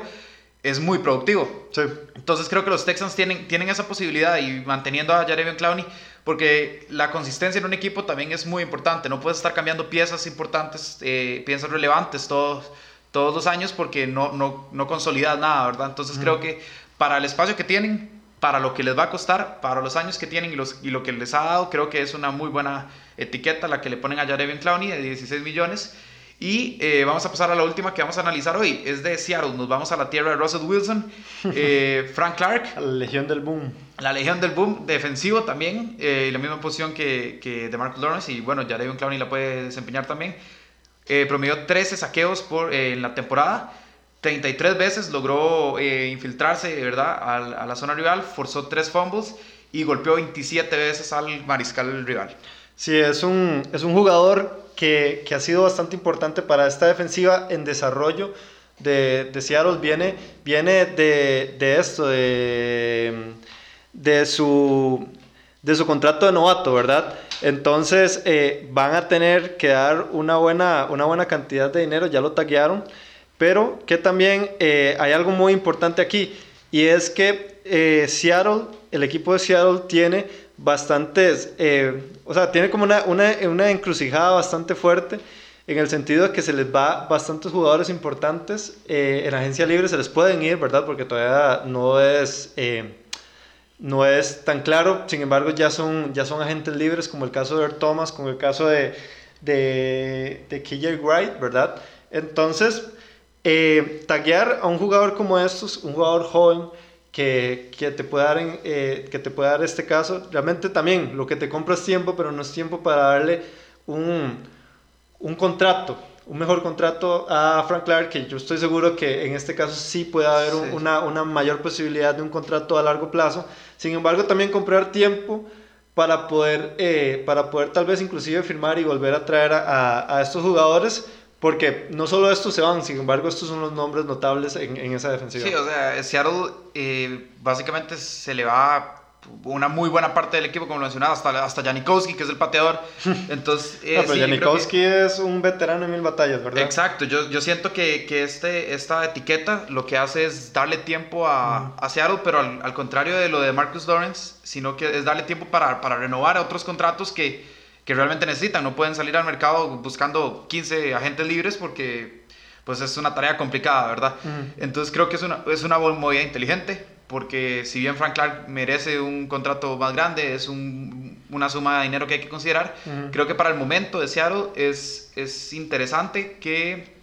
es muy productivo. Sí. Entonces creo que los Texans tienen, tienen esa posibilidad y manteniendo a Jarevion Clowney, porque la consistencia en un equipo también es muy importante. No puedes estar cambiando piezas importantes, eh, piezas relevantes todos, todos los años porque no, no, no consolidas nada, ¿verdad? Entonces creo que para el espacio que tienen, para lo que les va a costar, para los años que tienen y, los, y lo que les ha dado, creo que es una muy buena etiqueta la que le ponen a Jarevion Clowney de 16 millones. Y eh, vamos a pasar a la última que vamos a analizar hoy. Es de Seattle. Nos vamos a la tierra de Russell Wilson. Eh, Frank Clark, A la Legión del Boom. la Legión del Boom, defensivo también. eh, la misma posición que, que de Marcus Lawrence. Y bueno, Jarevion Clowney la puede desempeñar también. Eh, promedió 13 saqueos por, eh, en la temporada. 33 veces logró infiltrarse, ¿verdad? Al- a la zona rival. Forzó 3 fumbles. Y golpeó 27 veces al mariscal rival. Sí, es un, es un jugador que, que ha sido bastante importante para esta defensiva en desarrollo de, Seattle. Viene, viene de, de esto, de, de, su, de su contrato de novato, ¿verdad? Entonces eh, van a tener que dar una buena, una buena cantidad de dinero, ya lo taguearon, pero que también eh, hay algo muy importante aquí y es que eh, Seattle, el equipo de Seattle tiene bastantes, eh, o sea, tiene como una, una, una encrucijada bastante fuerte en el sentido de que se les va bastantes jugadores importantes eh, en agencia libre, se les pueden ir, ¿verdad? Porque todavía no es, eh, no es tan claro, sin embargo ya son, ya son agentes libres, como el caso de Thomas, como el caso de, de, de KJ Wright, ¿verdad? Entonces, eh, taguear a un jugador como estos, un jugador joven, que, que, te puede dar eh, que te puede dar este caso, realmente también lo que te compra es tiempo, pero no es tiempo para darle un, un contrato, un mejor contrato a Frank Clark, que yo estoy seguro que en este caso sí puede haber una, una, mayor posibilidad de un contrato a largo plazo. Sin embargo, también comprar tiempo para poder, eh, para poder tal vez inclusive firmar y volver a traer a, a estos jugadores porque no solo estos se van, sin embargo, estos son los nombres notables en, en esa defensiva. Sí, o sea, Seattle eh, básicamente se le va una muy buena parte del equipo, como lo mencionaba, hasta, hasta Janikowski, que es el pateador. Entonces, eh, no, pero Janikowski es un veterano en mil batallas, ¿verdad? Exacto, yo, yo siento que, que, este, esta etiqueta lo que hace es darle tiempo a, a Seattle, pero al, al, contrario de lo de Marcus Lawrence, sino que es darle tiempo para, para renovar otros contratos que que realmente necesitan. No pueden salir al mercado buscando 15 agentes libres porque pues es una tarea complicada, ¿verdad? Entonces creo que es una, es una movida inteligente porque si bien Frank Clark merece un contrato más grande, es un, una suma de dinero que hay que considerar, creo que para el momento de Seattle es, es interesante que,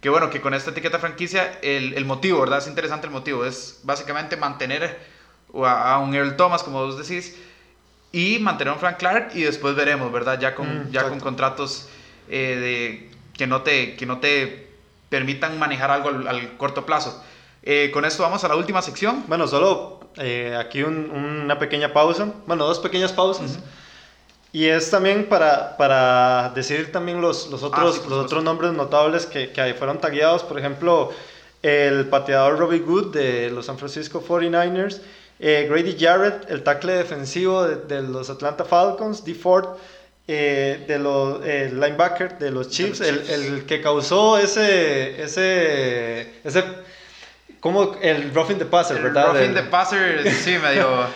que, bueno, que con esta etiqueta franquicia el, el, motivo, ¿verdad? Es interesante el motivo, es básicamente mantener a, a un Earl Thomas, como vos decís, y mantener a Frank Clark y después veremos, ¿verdad? Ya con, mm, ya con contratos eh, de, que, no te, que no te permitan manejar algo al, corto plazo. Eh, con esto vamos a la última sección. Bueno, solo eh, aquí una pequeña pausa, bueno, dos pequeñas pausas. Y es también para, para decir también los, los otros, ah, los otros nombres notables que, que fueron tagueados, por ejemplo, el pateador Robbie Good de los San Francisco 49ers eh, Grady Jarrett, el tackle defensivo de, los Atlanta Falcons, D. Ford, eh, de los eh, linebacker de los Chiefs, el, el, que causó ese, ese, ese, como el roughing the passer, ¿verdad? El roughing the passer, sí, medio,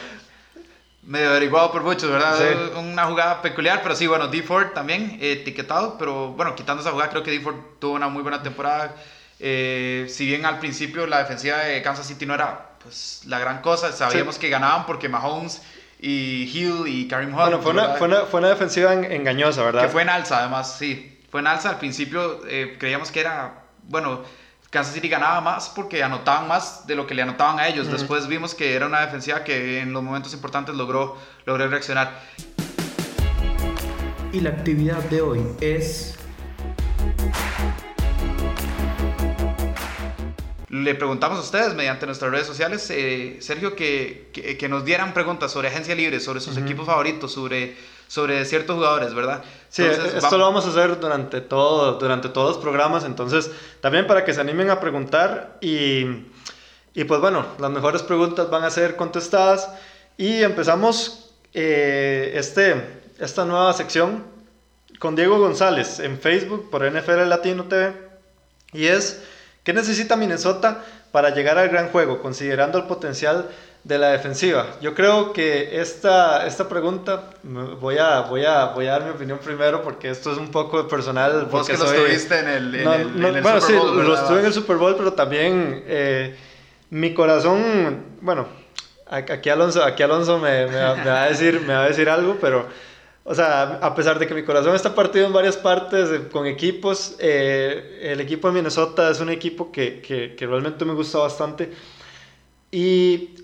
medio averiguado por muchos, ¿verdad? Una jugada peculiar, pero sí, bueno, D. Ford también etiquetado, pero bueno, quitando esa jugada, creo que D. Ford tuvo una muy buena temporada. si bien al principio la defensiva de Kansas City no era pues, la gran cosa. Sabíamos que ganaban porque Mahomes y Hill y Karim Hunt. Bueno, fue una, fue una, fue, una, defensiva engañosa, ¿verdad? Que fue en alza, además, sí. Fue en alza. Al principio eh, creíamos que era, bueno, Kansas City ganaba más porque anotaban más de lo que le anotaban a ellos. Después vimos que era una defensiva que en los momentos importantes logró, logró reaccionar. Y la actividad de hoy es le preguntamos a ustedes mediante nuestras redes sociales, eh, Sergio, que, que, nos dieran preguntas sobre agencia libre, sobre sus equipos favoritos, sobre, sobre ciertos jugadores, ¿verdad? Sí, esto lo vamos a hacer durante, todo, durante todos los programas, entonces también para que se animen a preguntar y, y pues bueno, las mejores preguntas van a ser contestadas y empezamos eh, este, esta nueva sección con Diego González en Facebook por NFL Latino TV y es ¿Qué necesita Minnesota para llegar al gran juego, considerando el potencial de la defensiva? Yo creo que esta, esta pregunta, voy a, voy, a, voy a dar mi opinión primero porque esto es un poco personal. Vos que lo estuviste en el, en el, bueno, Super sí, lo estuve en el Super Bowl, pero también eh, mi corazón, bueno, aquí Alonso, aquí Alonso me, me, va a decir, me va a decir algo, pero o sea, a pesar de que mi corazón está partido en varias partes con equipos, eh, el equipo de Minnesota es un equipo que, que, que realmente me gusta bastante. Y,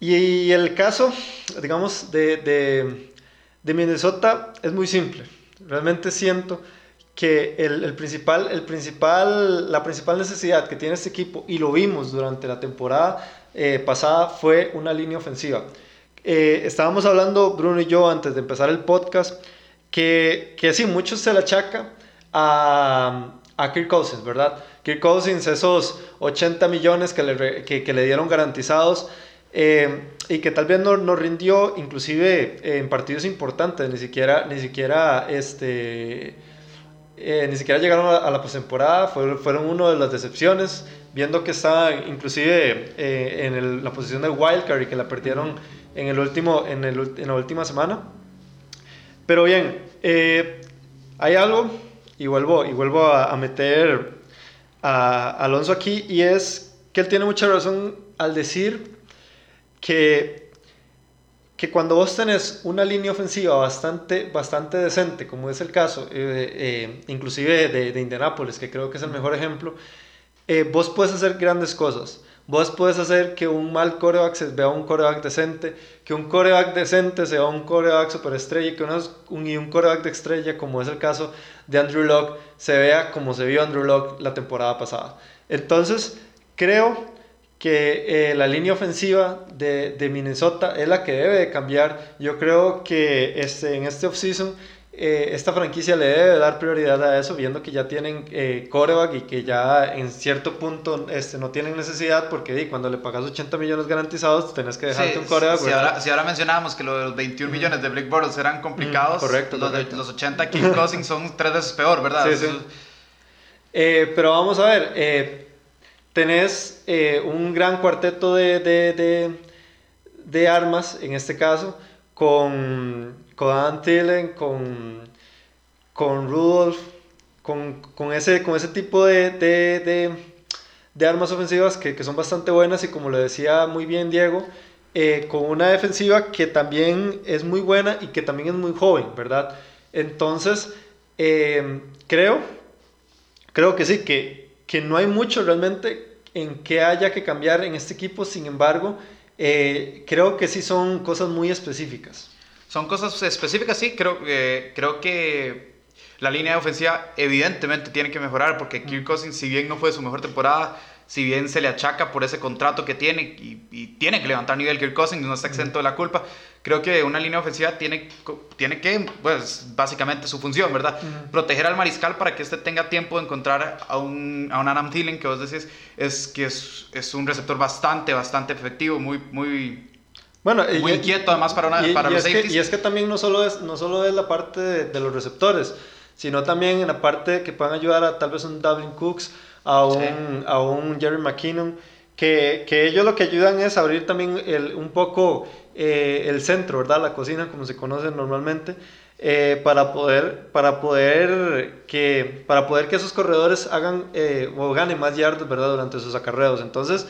y, el caso, digamos, de, de, de, Minnesota es muy simple. Realmente siento que el, el, principal, el principal, la principal necesidad que tiene este equipo, y lo vimos durante la temporada eh, pasada, fue una línea ofensiva. Eh, estábamos hablando, Bruno y yo, antes de empezar el podcast, que, que sí, muchos se la achaca a, a Kirk Cousins, ¿verdad? Kirk Cousins, esos 80 millones que le, que, le dieron garantizados eh, y que tal vez no, no rindió, inclusive en partidos importantes, ni siquiera, ni siquiera, este, eh, ni siquiera llegaron a, la postemporada, fueron, fueron una de las decepciones, viendo que estaba inclusive en la posición de wildcard y que la perdieron en, el último, en, el, en la última semana. Pero bien, eh, hay algo, y vuelvo, y vuelvo a, meter a Alonso aquí, y es que él tiene mucha razón al decir que que cuando vos tenés una línea ofensiva bastante, bastante decente, como es el caso, eh, eh, inclusive de, de Indianapolis, que creo que es el mejor ejemplo, eh, vos puedes hacer grandes cosas. Vos puedes hacer que un mal coreback se vea un coreback decente, que un coreback decente sea un coreback superestrella que un, y un coreback de estrella, como es el caso de Andrew Locke, se vea como se vio Andrew Locke la temporada pasada. Entonces, creo que eh, la línea ofensiva de, de, Minnesota es la que debe de cambiar. Yo creo que este, en este offseason eh, esta franquicia le debe dar prioridad a eso, viendo que ya tienen eh, coreback y que ya en cierto punto este, no tienen necesidad, porque cuando le pagas 80 millones garantizados, tenés que dejarte un coreback. Si ahora, si ahora, mencionábamos que los 21 millones de Blake Bortles eran complicados, correcto, los, correcto. los 80 King Cousins son tres veces peor, ¿verdad? Sí, sí. Eh, pero vamos a ver, eh, tenés un gran cuarteto de, de, de, de armas, en este caso, con con Adam Thielen, con, con Rudolph, con, con, ese, con ese tipo de, de, de, armas ofensivas que, que, son bastante buenas y como lo decía muy bien Diego, eh, con una defensiva que también es muy buena y que también es muy joven, ¿verdad? Entonces, eh, creo, creo que sí, que, que no hay mucho realmente en que haya que cambiar en este equipo, sin embargo, eh, creo que sí son cosas muy específicas. Son cosas específicas, sí. Creo, eh, creo que la línea ofensiva evidentemente tiene que mejorar porque Kirk Cousins, si bien no fue su mejor temporada, si bien se le achaca por ese contrato que tiene y, y tiene que levantar nivel Kirk Cousins, no está exento de la culpa, creo que una línea ofensiva tiene, tiene que, pues básicamente su función, ¿verdad? Uh -huh. Proteger al mariscal para que éste tenga tiempo de encontrar a un, a un Adam Thielen, que vos decís, es que es, es un receptor bastante, bastante efectivo, muy, muy bueno, muy y, inquieto además para, una, y, para y los es safeties. Que, y es que también no solo es, no solo es la parte de, de, los receptores, sino también en la parte que puedan ayudar a tal vez un Dublin Cooks, a un, sí. a un Jerry McKinnon, que, que, ellos lo que ayudan es abrir también el, un poco eh, el centro, ¿verdad? La cocina, como se conoce normalmente. Eh, para poder para poder que para poder que esos corredores hagan eh, o ganen más yardas verdad durante sus acarreos entonces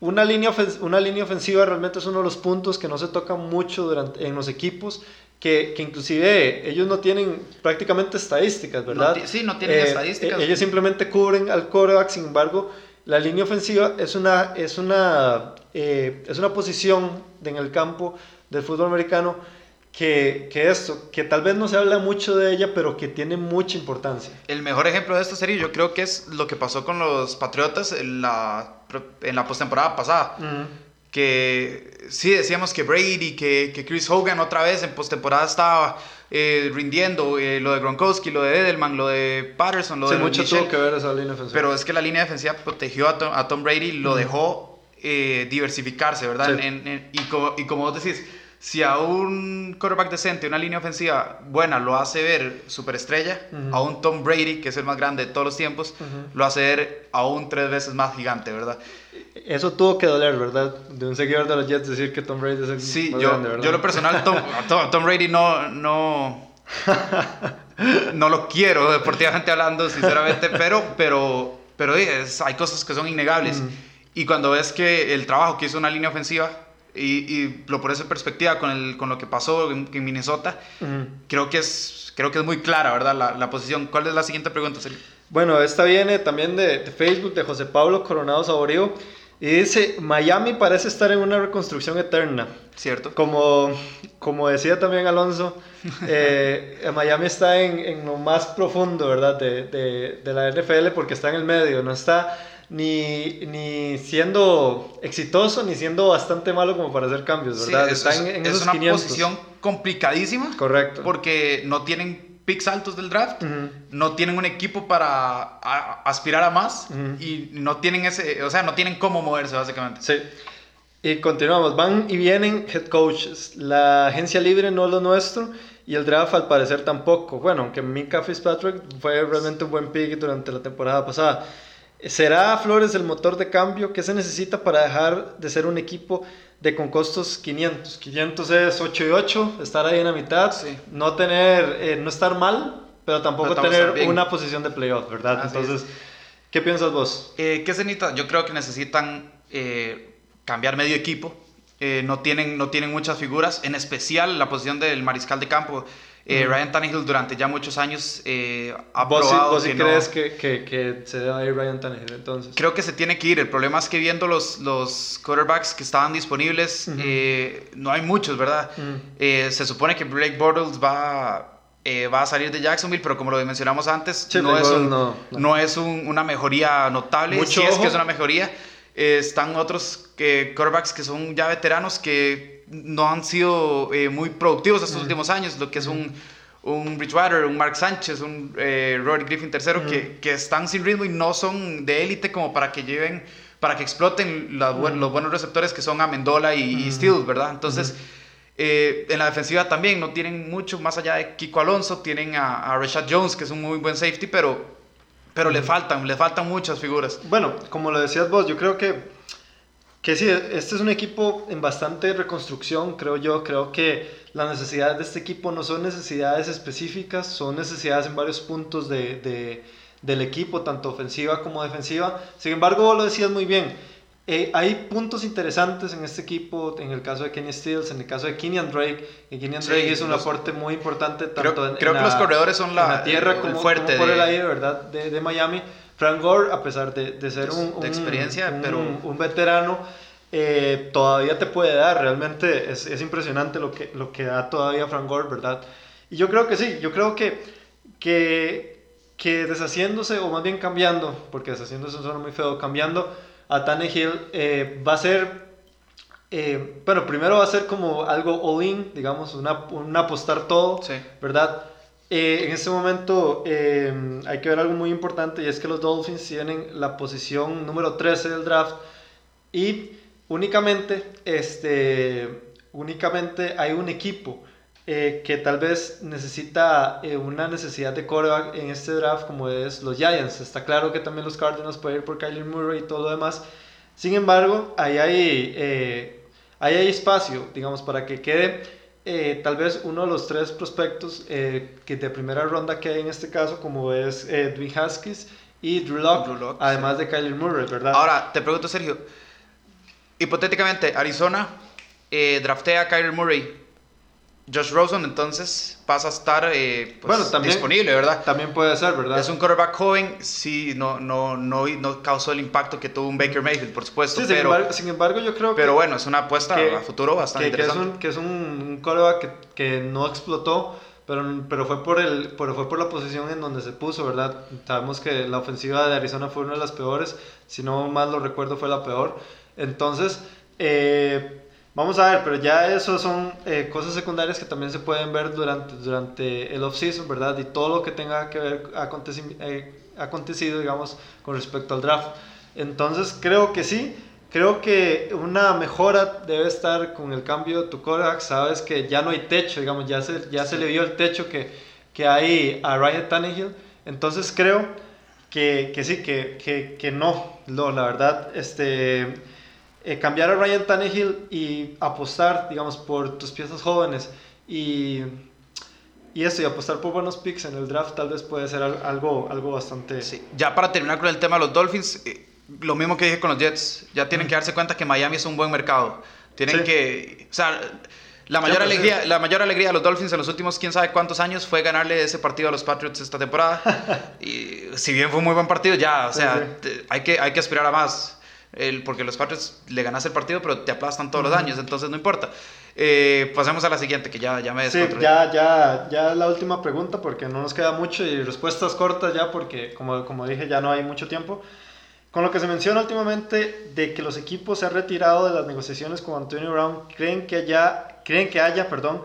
una línea, una línea ofensiva realmente es uno de los puntos que no se toca mucho durante, en los equipos, que, que inclusive ellos no tienen prácticamente estadísticas, ¿verdad? No, sí, no tienen eh, estadísticas. Ellos simplemente cubren al coreback, sin embargo, la línea ofensiva es una, es una, eh, es una posición en el campo del fútbol americano que, que, esto, que tal vez no se habla mucho de ella, pero que tiene mucha importancia. El mejor ejemplo de esto sería, yo creo que es lo que pasó con los Patriotas en la, en la postemporada pasada. Uh -huh. Que sí decíamos que Brady, que, que Chris Hogan otra vez en postemporada estaba eh, rindiendo, eh, lo de Gronkowski, lo de Edelman, lo de Patterson, lo sí, de mucho tuvo que ver esa línea defensiva. Pero es que la línea defensiva protegió a Tom, a Tom Brady, lo uh -huh. dejó eh, diversificarse, ¿verdad? Sí. En, en, y, como, y como vos decís, si a un quarterback decente, una línea ofensiva buena lo hace ver superestrella, uh -huh. a un Tom Brady, que es el más grande de todos los tiempos, uh -huh. lo hace ver aún tres veces más gigante, ¿verdad? Eso tuvo que doler, ¿verdad? De un seguidor de los Jets decir que Tom Brady es el sí, más yo, grande, ¿verdad? yo lo personal, Tom, Tom, Tom Brady no, no, no lo quiero, deportivamente hablando, sinceramente, pero, pero, pero es, hay cosas que son innegables. Uh -huh. Y cuando ves que el trabajo que hizo una línea ofensiva, y, y, lo pones en perspectiva con, el, con lo que pasó en, en Minnesota, uh -huh. creo, que es, creo que es muy clara, ¿verdad? La, la posición. ¿Cuál es la siguiente pregunta, Sergio? Bueno, esta viene también de, de, Facebook, de José Pablo Coronado Saborío. Y dice, Miami parece estar en una reconstrucción eterna. Cierto. Como, como decía también Alonso, eh, Miami está en, en, lo más profundo, ¿verdad? De, de, de la NFL porque está en el medio, no está ni, ni siendo exitoso ni siendo bastante malo como para hacer cambios, ¿verdad? Sí, es, en, en es esos una 500. posición complicadísima. Correcto. Porque no tienen picks altos del draft, uh -huh. no tienen un equipo para a, aspirar a más uh -huh. y no tienen ese, o sea, no tienen cómo moverse básicamente. Sí. Y continuamos, van y vienen head coaches. La agencia libre no es lo nuestro y el draft al parecer tampoco. Bueno, aunque Mika Fitzpatrick fue realmente un buen pick durante la temporada pasada. ¿Será Flores el motor de cambio que se necesita para dejar de ser un equipo de con costos 500? 500 es 8 y 8, estar ahí en la mitad, sí. no tener, eh, no estar mal, pero tampoco pero tener una posición de playoff, ¿verdad? Así Entonces, es. ¿qué piensas vos? Eh, ¿Qué se necesita? Yo creo que necesitan eh, cambiar medio equipo eh, no, tienen, no tienen muchas figuras, en especial la posición del mariscal de campo. Eh, Ryan Tannehill durante ya muchos años eh, ha ¿Vos sí, probado vos sí que no- crees que, que, que se debe ir Ryan Tannehill entonces? Creo que se tiene que ir. El problema es que viendo los, los quarterbacks que estaban disponibles, eh, no hay muchos, ¿verdad? Mm. Eh, se supone que Blake Bortles va, eh, va a salir de Jacksonville, pero como lo mencionamos antes, Sí, no, es, un- no, no. no es un- una mejoría notable. Mucho si es ojo. que es una mejoría. Eh, están otros eh, quarterbacks que son ya veteranos que no han sido eh, muy productivos estos últimos años, lo que es un, un Bridgewater, un Mark Sánchez, un eh, Rory Griffin III, que, que están sin ritmo y no son de élite como para que lleven, para que exploten la los buenos receptores que son Amendola y, y Steele, ¿verdad? Entonces, eh, en la defensiva también no tienen mucho más allá de Kiko Alonso, tienen a, a Rashad Jones, que es un muy buen safety, pero, pero le faltan, le faltan muchas figuras. Bueno, como lo decías vos, yo creo que, que sí, este es un equipo en bastante reconstrucción, creo yo. Creo que las necesidades de este equipo no son necesidades específicas, son necesidades en varios puntos de, de- del equipo, tanto ofensiva como defensiva. Sin embargo, lo decías muy bien. eh, hay puntos interesantes en este equipo, en el caso de Kenny Stills, en el caso de Kenyan Drake. Y Kenyan Sí, Drake es un los- aporte muy importante Creo- tanto en, creo en que los corredores son la- la tierra el como, fuerte como por de- el aire, ¿verdad? De, de Miami. Frank Gore, a pesar de, de ser De- un, de un- experiencia, un- pero- un veterano, eh, todavía te puede dar. Realmente es, es impresionante lo que, lo que da todavía Frank Gore, ¿verdad? Y yo creo que sí, yo creo que, que, que deshaciéndose, o más bien cambiando, porque deshaciéndose suena muy feo, cambiando a Tannehill eh, va a ser eh, bueno, primero va a ser como algo all-in, digamos, una, un apostar todo, Sí. ¿verdad? Eh, en este momento eh, hay que ver algo muy importante y es que los Dolphins tienen la posición número 13 del draft y únicamente, este, únicamente hay un equipo eh, que tal vez necesita una necesidad de coreback en este draft como es los Giants. Está claro que también los Cardinals pueden ir por Kyler Murray y todo lo demás. Sin embargo, ahí hay, ahí hay espacio, digamos, para que quede eh, tal vez uno de los tres prospectos eh, que de primera ronda que hay en este caso, como es eh, Dwayne Haskins y Drew Lock, Drew Lock, además de Kyler Murray, ¿verdad? Ahora, te pregunto, Sergio. Hipotéticamente, Arizona eh, draftea a Kyler Murray. Josh Rosen, entonces, pasa a estar eh, pues, Bueno, también- disponible, ¿verdad? También puede ser, ¿verdad? Es un quarterback joven, sí, no, no, no, no causó el impacto que tuvo un Baker Mayfield, por supuesto, Sí, sin, pero, embargo, sin embargo, yo creo pero que, bueno, es una apuesta que- a futuro bastante que, que es interesante. un, que es un, quarterback que, que no explotó, pero, pero, fue por el, pero fue por la posición en donde se puso, ¿verdad? Sabemos que la ofensiva de Arizona fue una de las peores, si no mal lo recuerdo fue la peor. Entonces, eh, vamos a ver, pero ya eso son eh, cosas secundarias que también se pueden ver durante, durante el off-season, ¿verdad? Y todo lo que tenga que ver eh, acontecido, digamos, con respecto al draft. Entonces, creo que sí. Creo que una mejora debe estar con el cambio de tu quarterback. Sabes que ya no hay techo, digamos, ya se, ya se le vio el techo que, que hay a Ryan Tannehill. Entonces creo que, que sí, que, que, que no. no. La verdad, este, eh, cambiar a Ryan Tannehill y apostar, digamos, por tus piezas jóvenes y, y eso, y apostar por buenos picks en el draft tal vez puede ser al- algo, algo bastante... Sí. Ya para terminar con el tema de los Dolphins, eh, lo mismo que dije con los Jets, ya tienen que darse cuenta que Miami es un buen mercado. Tienen Sí. que, o sea, la mayor, Siempre, alegría, la mayor alegría de los Dolphins en los últimos quién sabe cuántos años fue ganarle ese partido a los Patriots esta temporada. y si bien fue un muy buen partido, ya, o Sí, sea, sí. te- hay, que, hay que aspirar a más. El, porque los Patriots le ganas el partido, pero te aplastan todos los años, entonces no importa. Eh, pasemos a la siguiente, que ya, ya me Sí, ya, ya, ya la última pregunta porque no nos queda mucho y respuestas cortas ya porque como, como dije ya no hay mucho tiempo. Con lo que se menciona últimamente de que los equipos se han retirado de las negociaciones con Antonio Brown, ¿creen que haya, creen que haya perdón,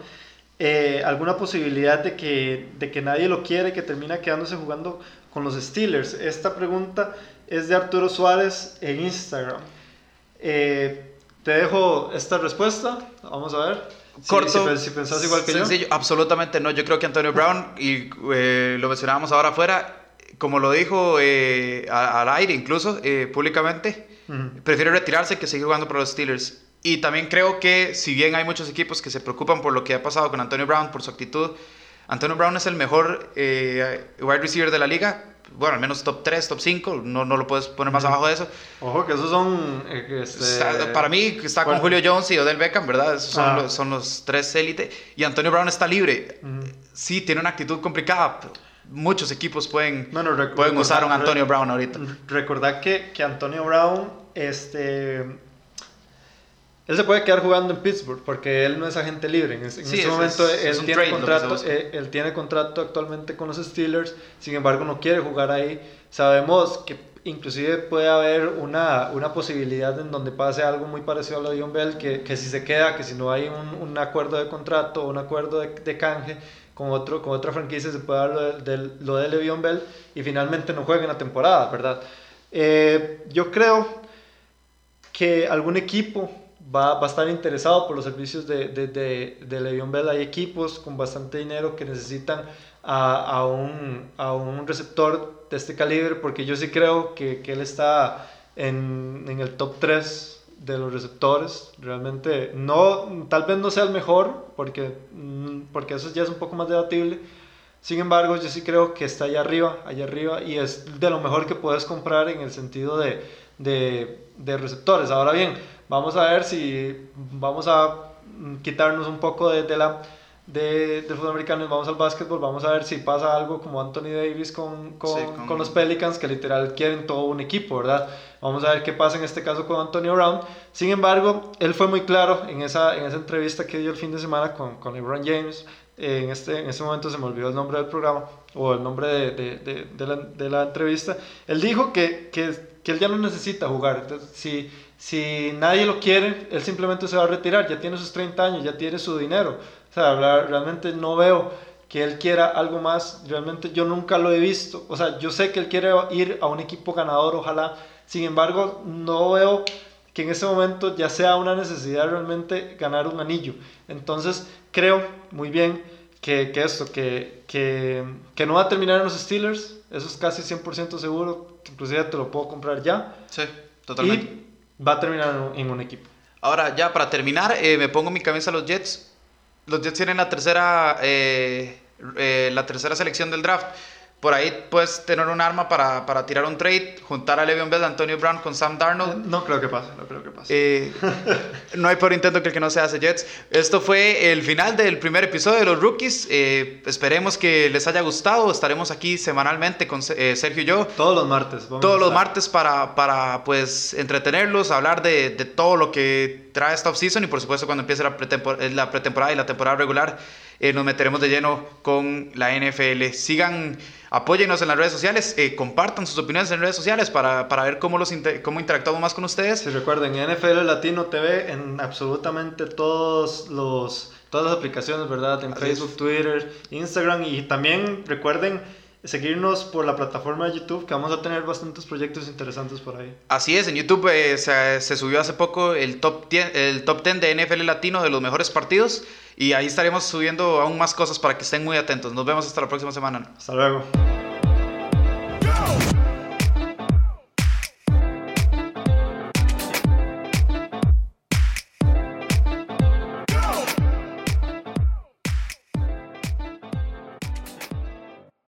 eh, alguna posibilidad de que, de que nadie lo quiere, que termina quedándose jugando con los Steelers? Esta pregunta es de Arturo Suárez en Instagram. Eh, te dejo esta respuesta, vamos a ver. Si- Corto. Si, si pensás igual que yo. sencillo, Absolutamente no. Yo creo que Antonio Brown, y eh, lo mencionábamos ahora afuera, como lo dijo eh, al aire incluso, eh, públicamente, Ujú. prefiere retirarse que seguir jugando por los Steelers. Y también creo que si bien hay muchos equipos que se preocupan por lo que ha pasado con Antonio Brown, por su actitud, Antonio Brown es el mejor eh, wide receiver de la liga, bueno, al menos top 3, top 5, no, no lo puedes poner más abajo de eso. Ojo que esos son... eh, este, Para mí está con bueno. Julio Jones y Odell Beckham, ¿verdad? Esos son, Ah. los, son los tres élite. Y Antonio Brown está libre. Ujú. Sí, tiene una actitud complicada. muchos equipos pueden, Bueno, pueden usar a un Antonio Brown ahorita. Recordad que, que Antonio Brown, este... Él se puede quedar jugando en Pittsburgh porque él no es agente libre. En, en Sí, este es- momento es- él, es un tiene contrato, eh, él tiene contrato actualmente con los Steelers, sin embargo no quiere jugar ahí. Sabemos que inclusive puede haber una, una posibilidad en donde pase algo muy parecido a lo de John Bell, que, que si se queda, que si no hay un, un acuerdo de contrato o un acuerdo de, de canje con, otro, con otra franquicia, se puede dar lo de, del- lo de Le'Veon Bell y finalmente no juegue en la temporada, ¿verdad? Eh, yo creo que algún equipo va, va a estar interesado por los servicios de, de, de, de Le'Veon Bell. Hay equipos con bastante dinero que necesitan a, a, un, a un receptor de este calibre, porque yo sí creo que, que él está en, en el top 3 de los receptores. Realmente, no, tal vez no sea el mejor, porque, mm, porque eso ya es un poco más debatible. Sin embargo, yo sí creo que está allá arriba, allá arriba, y es de lo mejor que puedes comprar en el sentido de, de, de receptores. Ahora bien, vamos a ver si vamos a mm, quitarnos un poco de, de la de, del fútbol americano y vamos al básquetbol, vamos a ver si pasa algo como Anthony Davis con, con, Sí, con- con los Pelicans, que literal quieren todo un equipo, ¿verdad? Vamos a ver qué pasa en este caso con Antonio Brown. Sin embargo, él fue muy claro en esa, en esa entrevista que dio el fin de semana con, con LeBron James. Eh, En este, en este momento se me olvidó el nombre del programa o el nombre de, de, de, de la, de la entrevista. Él dijo que, que, que él ya no necesita jugar. Entonces, si, si nadie lo quiere, él simplemente se va a retirar. Ya tiene sus 30 años, ya tiene su dinero. O sea, realmente no veo que él quiera algo más. Realmente yo nunca lo he visto. O sea, yo sé que él quiere ir a un equipo ganador, ojalá. Sin embargo, no veo que en ese momento ya sea una necesidad realmente ganar un anillo. Entonces, creo muy bien que, que esto, que, que, que no va a terminar en los Steelers. Eso es casi 100% seguro. Inclusive te lo puedo comprar ya. Sí, totalmente. Y va a terminar en un, equipo. Ahora, ya para terminar, eh, me pongo mi camisa a los Jets. Los Jets tienen la tercera, eh, eh, la tercera selección del draft. Por ahí puedes tener un arma para, para tirar un trade, juntar a Le'Veon Bell, Antonio Brown con Sam Darnold. No creo que pase, no creo que pase. Eh, no hay peor intento que el que no se hace Jets. Esto fue el final del primer episodio de los Rookies. Eh, esperemos que les haya gustado. Estaremos aquí semanalmente con eh, Sergio y yo. Todos los martes. vamos Todos los martes para, para pues entretenerlos, hablar de, de todo lo que trae esta offseason y por supuesto cuando empiece la, pretempor- eh, la pretemporada y la temporada regular eh, nos meteremos de lleno con la NFL. Sigan, apóyennos en las redes sociales, eh, compartan sus opiniones en redes sociales para, para ver cómo, los inter- cómo interactuamos más con ustedes. Si recuerden, NFL Latino TV en absolutamente todos los, todas las aplicaciones, ¿verdad? En Así Facebook, es. Twitter, Instagram y también recuerden seguirnos por la plataforma de YouTube que vamos a tener bastantes proyectos interesantes por ahí. Así es, en YouTube eh, se, se subió hace poco el top, 10, el top 10 de NFL Latino de los mejores partidos y ahí estaremos subiendo aún más cosas para que estén muy atentos. Nos vemos hasta la próxima semana. Hasta luego.